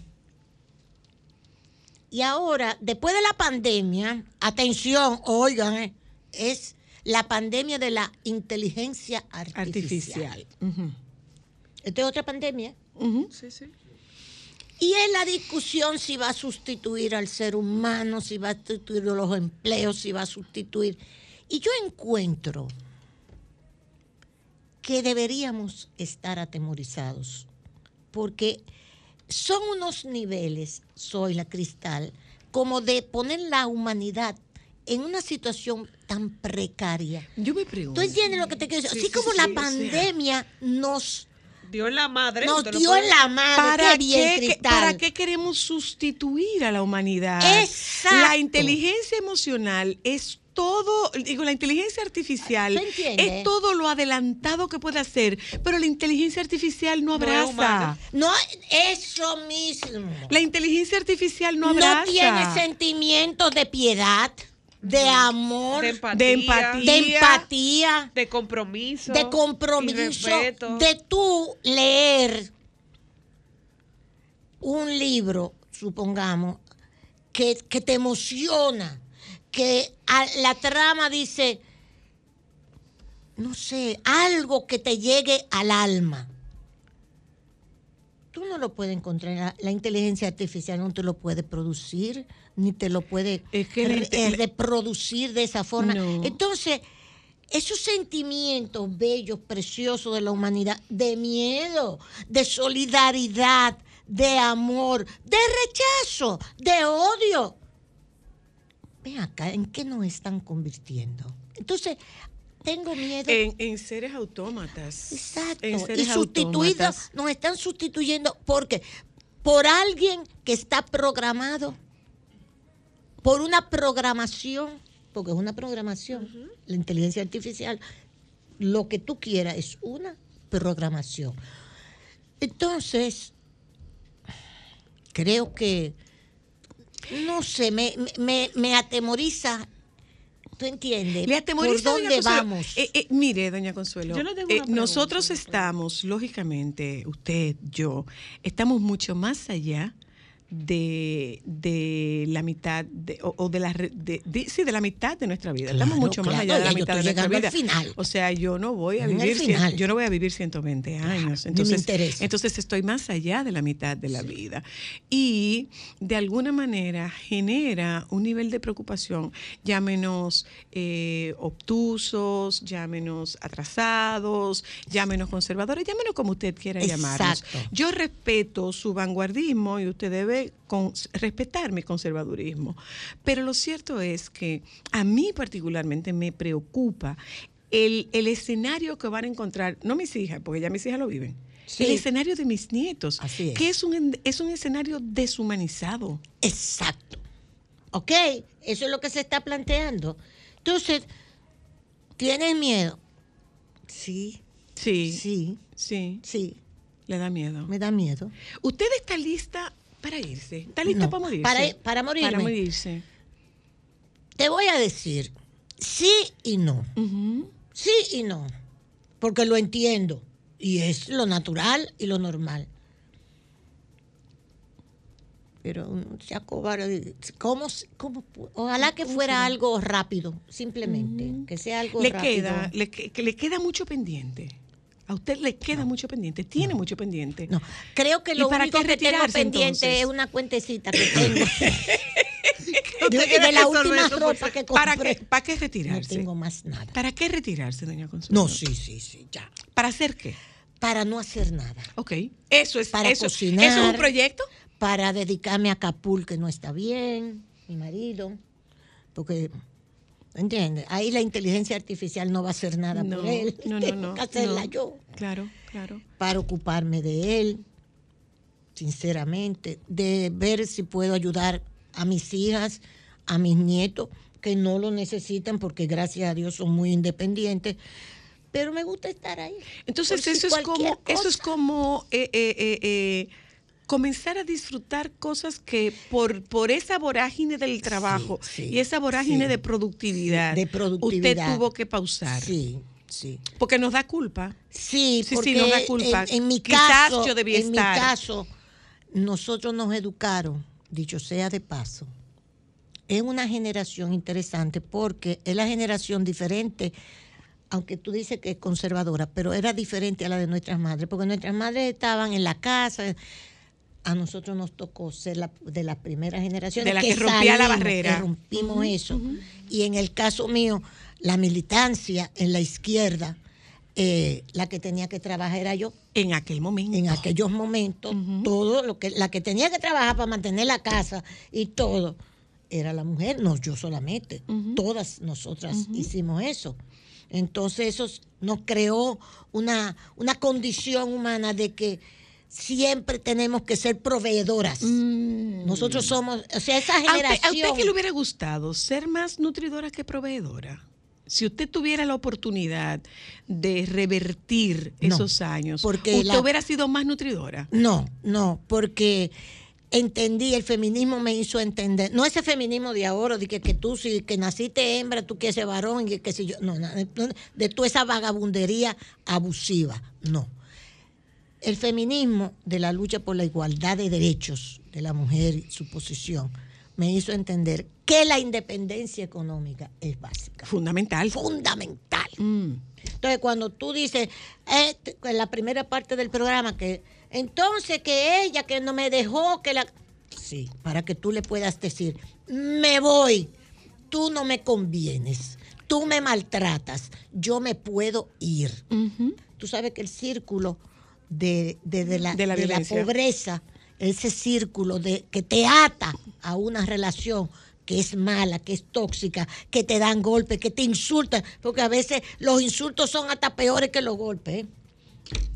Y ahora, después de la pandemia, atención, oigan, eh, es la pandemia de la inteligencia artificial. Artificial. Esta es otra pandemia. Sí, sí. Y es la discusión si va a sustituir al ser humano, si va a sustituir los empleos, si va a sustituir. Y yo encuentro que deberíamos estar atemorizados, porque son unos niveles, soy la cristal, como de poner la humanidad en una situación tan precaria. Yo me pregunto. ¿Tú entiendes lo que te quiero decir? Sí, Así sí, como sí, la o sea. pandemia nos Dio en la madre. nos dio puede- la madre. ¿Para Qué bien, qué, Cristal. ¿Para qué queremos sustituir a la humanidad? Exacto. La inteligencia emocional es todo, digo, la inteligencia artificial es todo lo adelantado que puede hacer, pero la inteligencia artificial no No es abraza. No, eso mismo. la inteligencia artificial no No, abraza. tiene sentimientos de piedad, de amor, De de, empatía. de empatía. De compromiso. de compromiso, de tú leer un libro, supongamos, que, que te emociona, que a- la trama dice, no sé, algo que te llegue al alma. Tú no lo puedes encontrar. en La, inteligencia artificial no te lo puede producir, ni te lo puede Es que re- reproducir de esa forma. No. Entonces, esos sentimientos bellos, preciosos de la humanidad, de miedo, de solidaridad, de amor, de rechazo, de odio. Ven acá, ¿en qué nos están convirtiendo? Entonces, tengo miedo. En, en seres autómatas. Exacto. En Y sustituidos, nos están sustituyendo porque por alguien que está programado, por una programación, porque es una programación, la inteligencia artificial, lo que tú quieras es una programación. Entonces, creo que, no sé, me, me, me atemoriza. ¿Tú entiendes? Le atemoriza, ¿Por doña dónde vamos? Eh, eh, mire, doña Consuelo, Yo le tengo eh, nosotros estamos, lógicamente, usted, yo, estamos mucho más allá de, de la mitad de, o, o de la de, de- sí de la mitad de nuestra vida. Estamos Claro, mucho más allá de la mitad de nuestra vida al final. o sea yo no voy a vivir cien- yo no voy a vivir 120 años. Entonces entonces estoy más allá de la mitad de la vida. Y de alguna manera genera un nivel de preocupación llámenos eh, obtusos llámenos atrasados llámenos conservadores llámenos como usted quiera llamarnos yo respeto su vanguardismo y usted debe con- respetar mi conservadurismo. Pero lo cierto es que a mí particularmente me preocupa el, el escenario que van a encontrar, no mis hijas, porque ya mis hijas lo viven, el escenario de mis nietos, que es un, es un escenario deshumanizado. Exacto. ¿Ok? Eso es lo que se está planteando. Entonces, ¿tienes miedo? Sí. Sí. Sí. Sí. Sí. Le da miedo. Me da miedo. ¿Usted está lista para irse? ¿Está lista No, para morirse? para- para morirme. Para morirse. Te voy a decir sí y no. Sí y no. Porque lo entiendo. Y es lo natural y lo normal. Pero mm, se acobarde. ¿Cómo, cómo Ojalá que fuera algo rápido, simplemente. Que sea algo Le rápido. queda, le, que le queda mucho pendiente. A usted le queda mucho pendiente, tiene mucho pendiente. No, creo que ¿Y lo para único que tengo pendiente entonces? es una cuentecita que tengo. de, ¿Usted quiere de la última ropa que ¿Para compré. qué, ¿Para qué retirarse? No tengo más nada. ¿Para qué retirarse, doña Consuelo? No, sí, sí, sí, ya. ¿Para hacer qué? Para no hacer nada. Ok. Eso es, Para eso, cocinar. ¿Eso es un proyecto? Para dedicarme a Capul, que no está bien, mi marido. Porque, ¿entiendes? Ahí la inteligencia artificial no va a hacer nada No, por él. no, no, Tengo no, que hacerla no. yo. Claro, claro. Para ocuparme de él, sinceramente. De ver si puedo ayudar a mis hijas, a mis nietos, que no lo necesitan porque gracias a Dios son muy independientes. Pero me gusta estar ahí. Entonces si eso es como, eso es como eh, eh, eh, comenzar a disfrutar cosas que por, por esa vorágine del trabajo y esa vorágine sí. de productividad, De productividad. usted tuvo que pausar. Sí, sí. Porque nos da culpa. Sí, sí, porque sí, nos da culpa. En, en mi Quizás caso, yo debía en mi caso, nosotros nos educaron, dicho sea de paso, es una generación interesante porque es la generación diferente, aunque tú dices que es conservadora, pero era diferente a la de nuestras madres, porque nuestras madres estaban en la casa. A nosotros nos tocó ser la, de las primeras generaciones De la que rompía la barrera. que rompimos eso. Y en el caso mío, la militancia en la izquierda, eh, la que tenía que trabajar era yo. En aquel momento. En aquellos momentos, todo lo que, la que tenía que trabajar para mantener la casa y todo, era la mujer, no yo solamente. Todas nosotras hicimos eso. Entonces eso nos creó una, una condición humana de que siempre tenemos que ser proveedoras. Nosotros somos, o sea, esa ¿A usted, generación... a usted qué le hubiera gustado? ¿Ser más nutridora que proveedora? Si usted tuviera la oportunidad de revertir No, esos años, porque ¿usted la- hubiera sido más nutridora? No, no, porque entendí, el feminismo me hizo entender, no ese feminismo de ahora, de que, que tú si que naciste hembra, tú quieres varón, y que si yo, no, no, de toda esa vagabundería abusiva, no. El feminismo de la lucha por la igualdad de derechos de la mujer y su posición me hizo entender que la independencia económica es básica. Fundamental. Fundamental. Entonces, cuando tú dices, eh, en la primera parte del programa, que entonces que ella que no me dejó, que la... Sí, para que tú le puedas decir, me voy, tú no me convienes, tú me maltratas, yo me puedo ir. Tú sabes que el círculo de, de- de la, De la pobreza, ese círculo de, que te ata a una relación que es mala, que es tóxica, que te dan golpes, que te insultan, porque a veces los insultos son hasta peores que los golpes. ¿eh?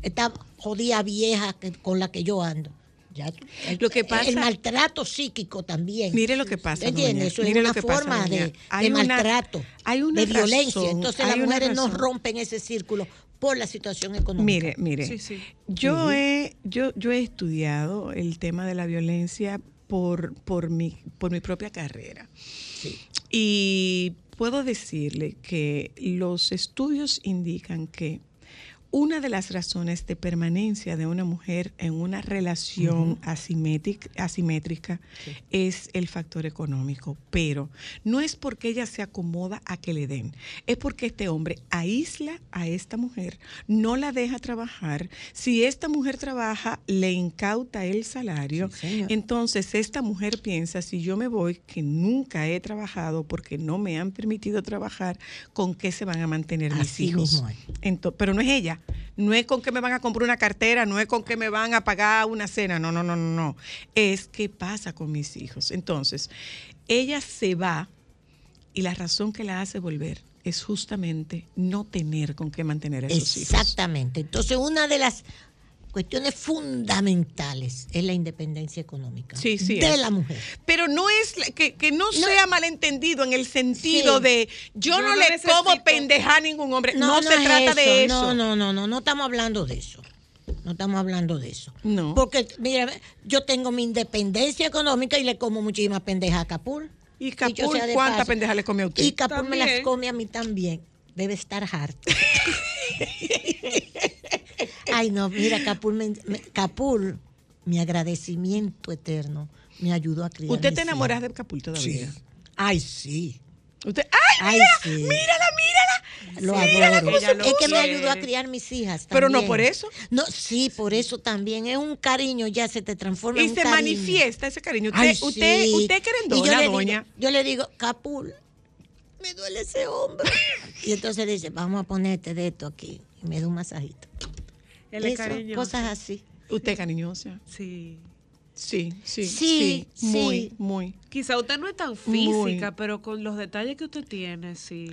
Esta jodida vieja que- con la que yo ando. Ya, el, Lo que pasa- el maltrato psíquico también. Mire lo que pasa, doña. Eso es Mire lo una que pasa, forma doña. de, una- maltrato, hay una de violencia. razón, Entonces las una mujeres no rompen ese círculo por la situación económica. Mire, mire, Sí, sí. Yo, he, yo, yo he estudiado el tema de la violencia por, por, mi, por mi propia carrera. Y puedo decirle que los estudios indican que una de las razones de permanencia de una mujer en una relación asimétric- asimétrica es el factor económico, pero no es porque ella se acomoda a que le den, es porque este hombre aísla a esta mujer, no la deja trabajar. Si esta mujer trabaja, le incauta el salario. Entonces esta mujer piensa, si yo me voy, que nunca he trabajado porque no me han permitido trabajar, ¿con qué se van a mantener mis hijos? mismo pero no es ella. No es con que me van a comprar una cartera, no es con que me van a pagar una cena, no, no, no, no, no. Es qué pasa con mis hijos. Entonces, ella se va y la razón que la hace volver es justamente no tener con qué mantener a esos hijos. Exactamente. Entonces, una de las cuestiones fundamentales es la independencia económica Sí, sí. de es. la mujer. Pero no es que, que no, sea malentendido en el sentido Sí. de yo, Yo no, no le necesito- como pendeja a ningún hombre. No, se es trata de eso. No, no, no, no, no estamos hablando de eso. No estamos hablando de eso. No. Porque, mira, yo tengo mi independencia económica y le como muchísimas pendejas a Capul. ¿Y Capul cuántas pendejas le come a usted? Y Capul me las come a mí también. Debe estar harto. Ay, no, mira, Capul, me- me- Capul, mi agradecimiento eterno, me ayudó a criar. ¿Usted te enamora hijas. de Capul todavía? Sí. Ay, sí. Usted, ¡ay, Ay, mira! sí. ¡Mírala, mírala! Lo Mírala adoro. Es que me ayudó a criar mis hijas. Pero no por eso. No, sí, por eso también. Es un cariño, ya se te transforma Y en un se manifiesta ese cariño. Usted, Ay, usted, sí. usted yo querendona, le digo- doña. yo le digo, Capul, me duele ese hombro. y entonces dice, vamos a ponerte de esto aquí. Y me da un masajito. Él es Eso, cariñoso. cosas así. ¿Usted es cariñosa? Sí. Sí, sí, Sí, sí. Muy, sí. muy. Quizá usted no es tan Muy. física, pero con los detalles que usted tiene, sí.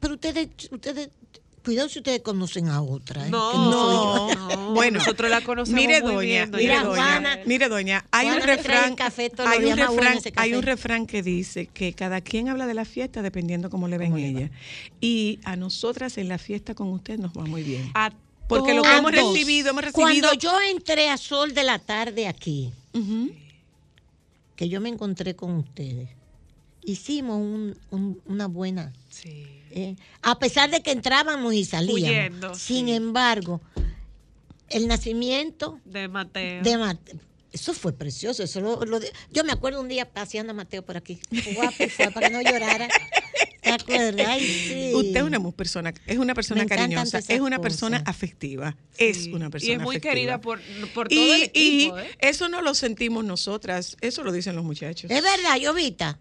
Pero ustedes, ustedes, cuidado si ustedes conocen a otra. ¿eh? No, Que soy yo. no. Bueno, nosotros la conocemos mire muy doña, bien, doña mire Mira, doña, Juana- mire doña, hay un Juana refrán, café hay un refrán, ese hay un café. refrán que dice que cada quien habla de la fiesta dependiendo cómo le ven ella. Y a nosotras en la fiesta con usted nos va muy bien. A Porque lo que hemos recibido, hemos recibido Cuando yo entré a Sol de la Tarde aquí, que yo me encontré con ustedes, hicimos un- un- una buena. eh, a pesar de que entrábamos y salíamos. Huyendo, sin sí. embargo, el nacimiento de Mateo. de Mateo. Eso fue precioso. Eso lo- yo me acuerdo un día paseando a Mateo por aquí. Guapo fue, para que no llorara. ¿Te acuerdas? Ay, sí. Usted es una persona, es una persona Me cariñosa, es una persona cosas. afectiva, es una persona y es muy afectiva. querida por, por todo y, el equipo. y ¿eh? eso no lo sentimos nosotras, eso lo dicen los muchachos. Es verdad, Llovita.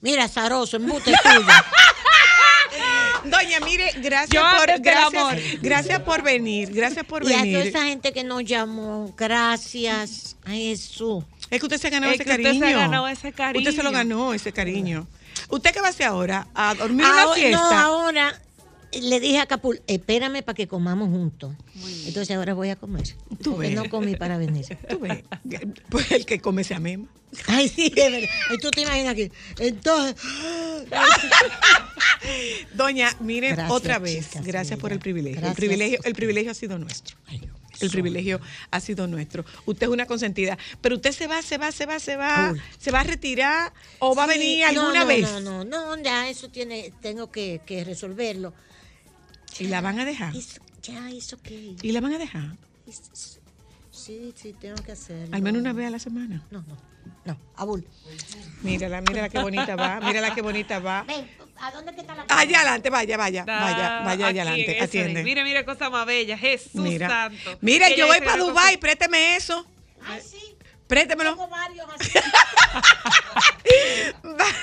Mira, Zaroso, embute tuyo. Doña, mire, gracias Yo por del amor. gracias, gracias por venir, gracias por Y a toda venir. esa gente que nos llamó, gracias. Ay, Jesús. Es que usted se ha ganado Es ese que usted cariño. se ha ganado ese cariño. Usted se lo ganó ese cariño. ¿Usted qué va a hacer ahora? ¿A dormir Ahora- una siesta? No, ahora le dije a Capul, espérame para que comamos juntos. Entonces ahora voy a comer. Tú porque ves. no comí para venir. Tú ves. Pues el que come se amema. Ay, sí, es verdad. Y tú te imaginas que. Entonces. Doña, mire, Gracias, otra vez, chicas, gracias por el privilegio. El privilegio, el privilegio ha sido nuestro. El privilegio ha sido nuestro. Usted es una consentida, pero usted se va, se va, se va, se va, se va a retirar o va a venir no, alguna no, vez. No, no, no, ya eso tiene, tengo que, que resolverlo. ¿Y la van a dejar? Ya, es ok. ¿Y la van a dejar? Sí, sí, tengo que hacerlo. Al menos una vez a la semana. No, no, no, Abul. Mírala, mírala qué bonita va, mírala qué bonita va. Ven, ¿a dónde que está la Allá adelante, vaya, vaya, vaya, vaya allá adelante, atiende. Mire, mire, cosa más bella. Jesús Mira. santo. Mira, yo voy para Dubai, présteme eso. Ay, sí. Préstemelo. Tengo varios así.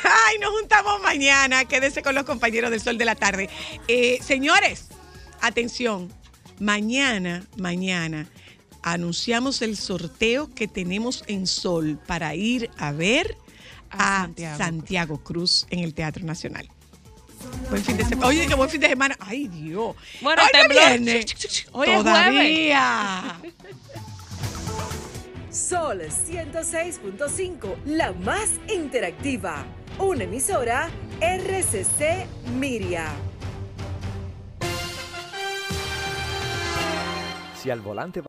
Ay, nos juntamos mañana. Quédese con los compañeros del Sol de la Tarde. Eh, señores, atención. Mañana, mañana, anunciamos el sorteo que tenemos en Sol para ir a ver a, Santiago. Santiago. Cruz en el Teatro Nacional. Buen fin de semana. Oye, qué buen fin de semana. Ay, Dios. Bueno, Hoy no temblor. viene. Hoy es Todavía. Sol 106.5, la más interactiva. Una emisora RCC Miria. Si al volante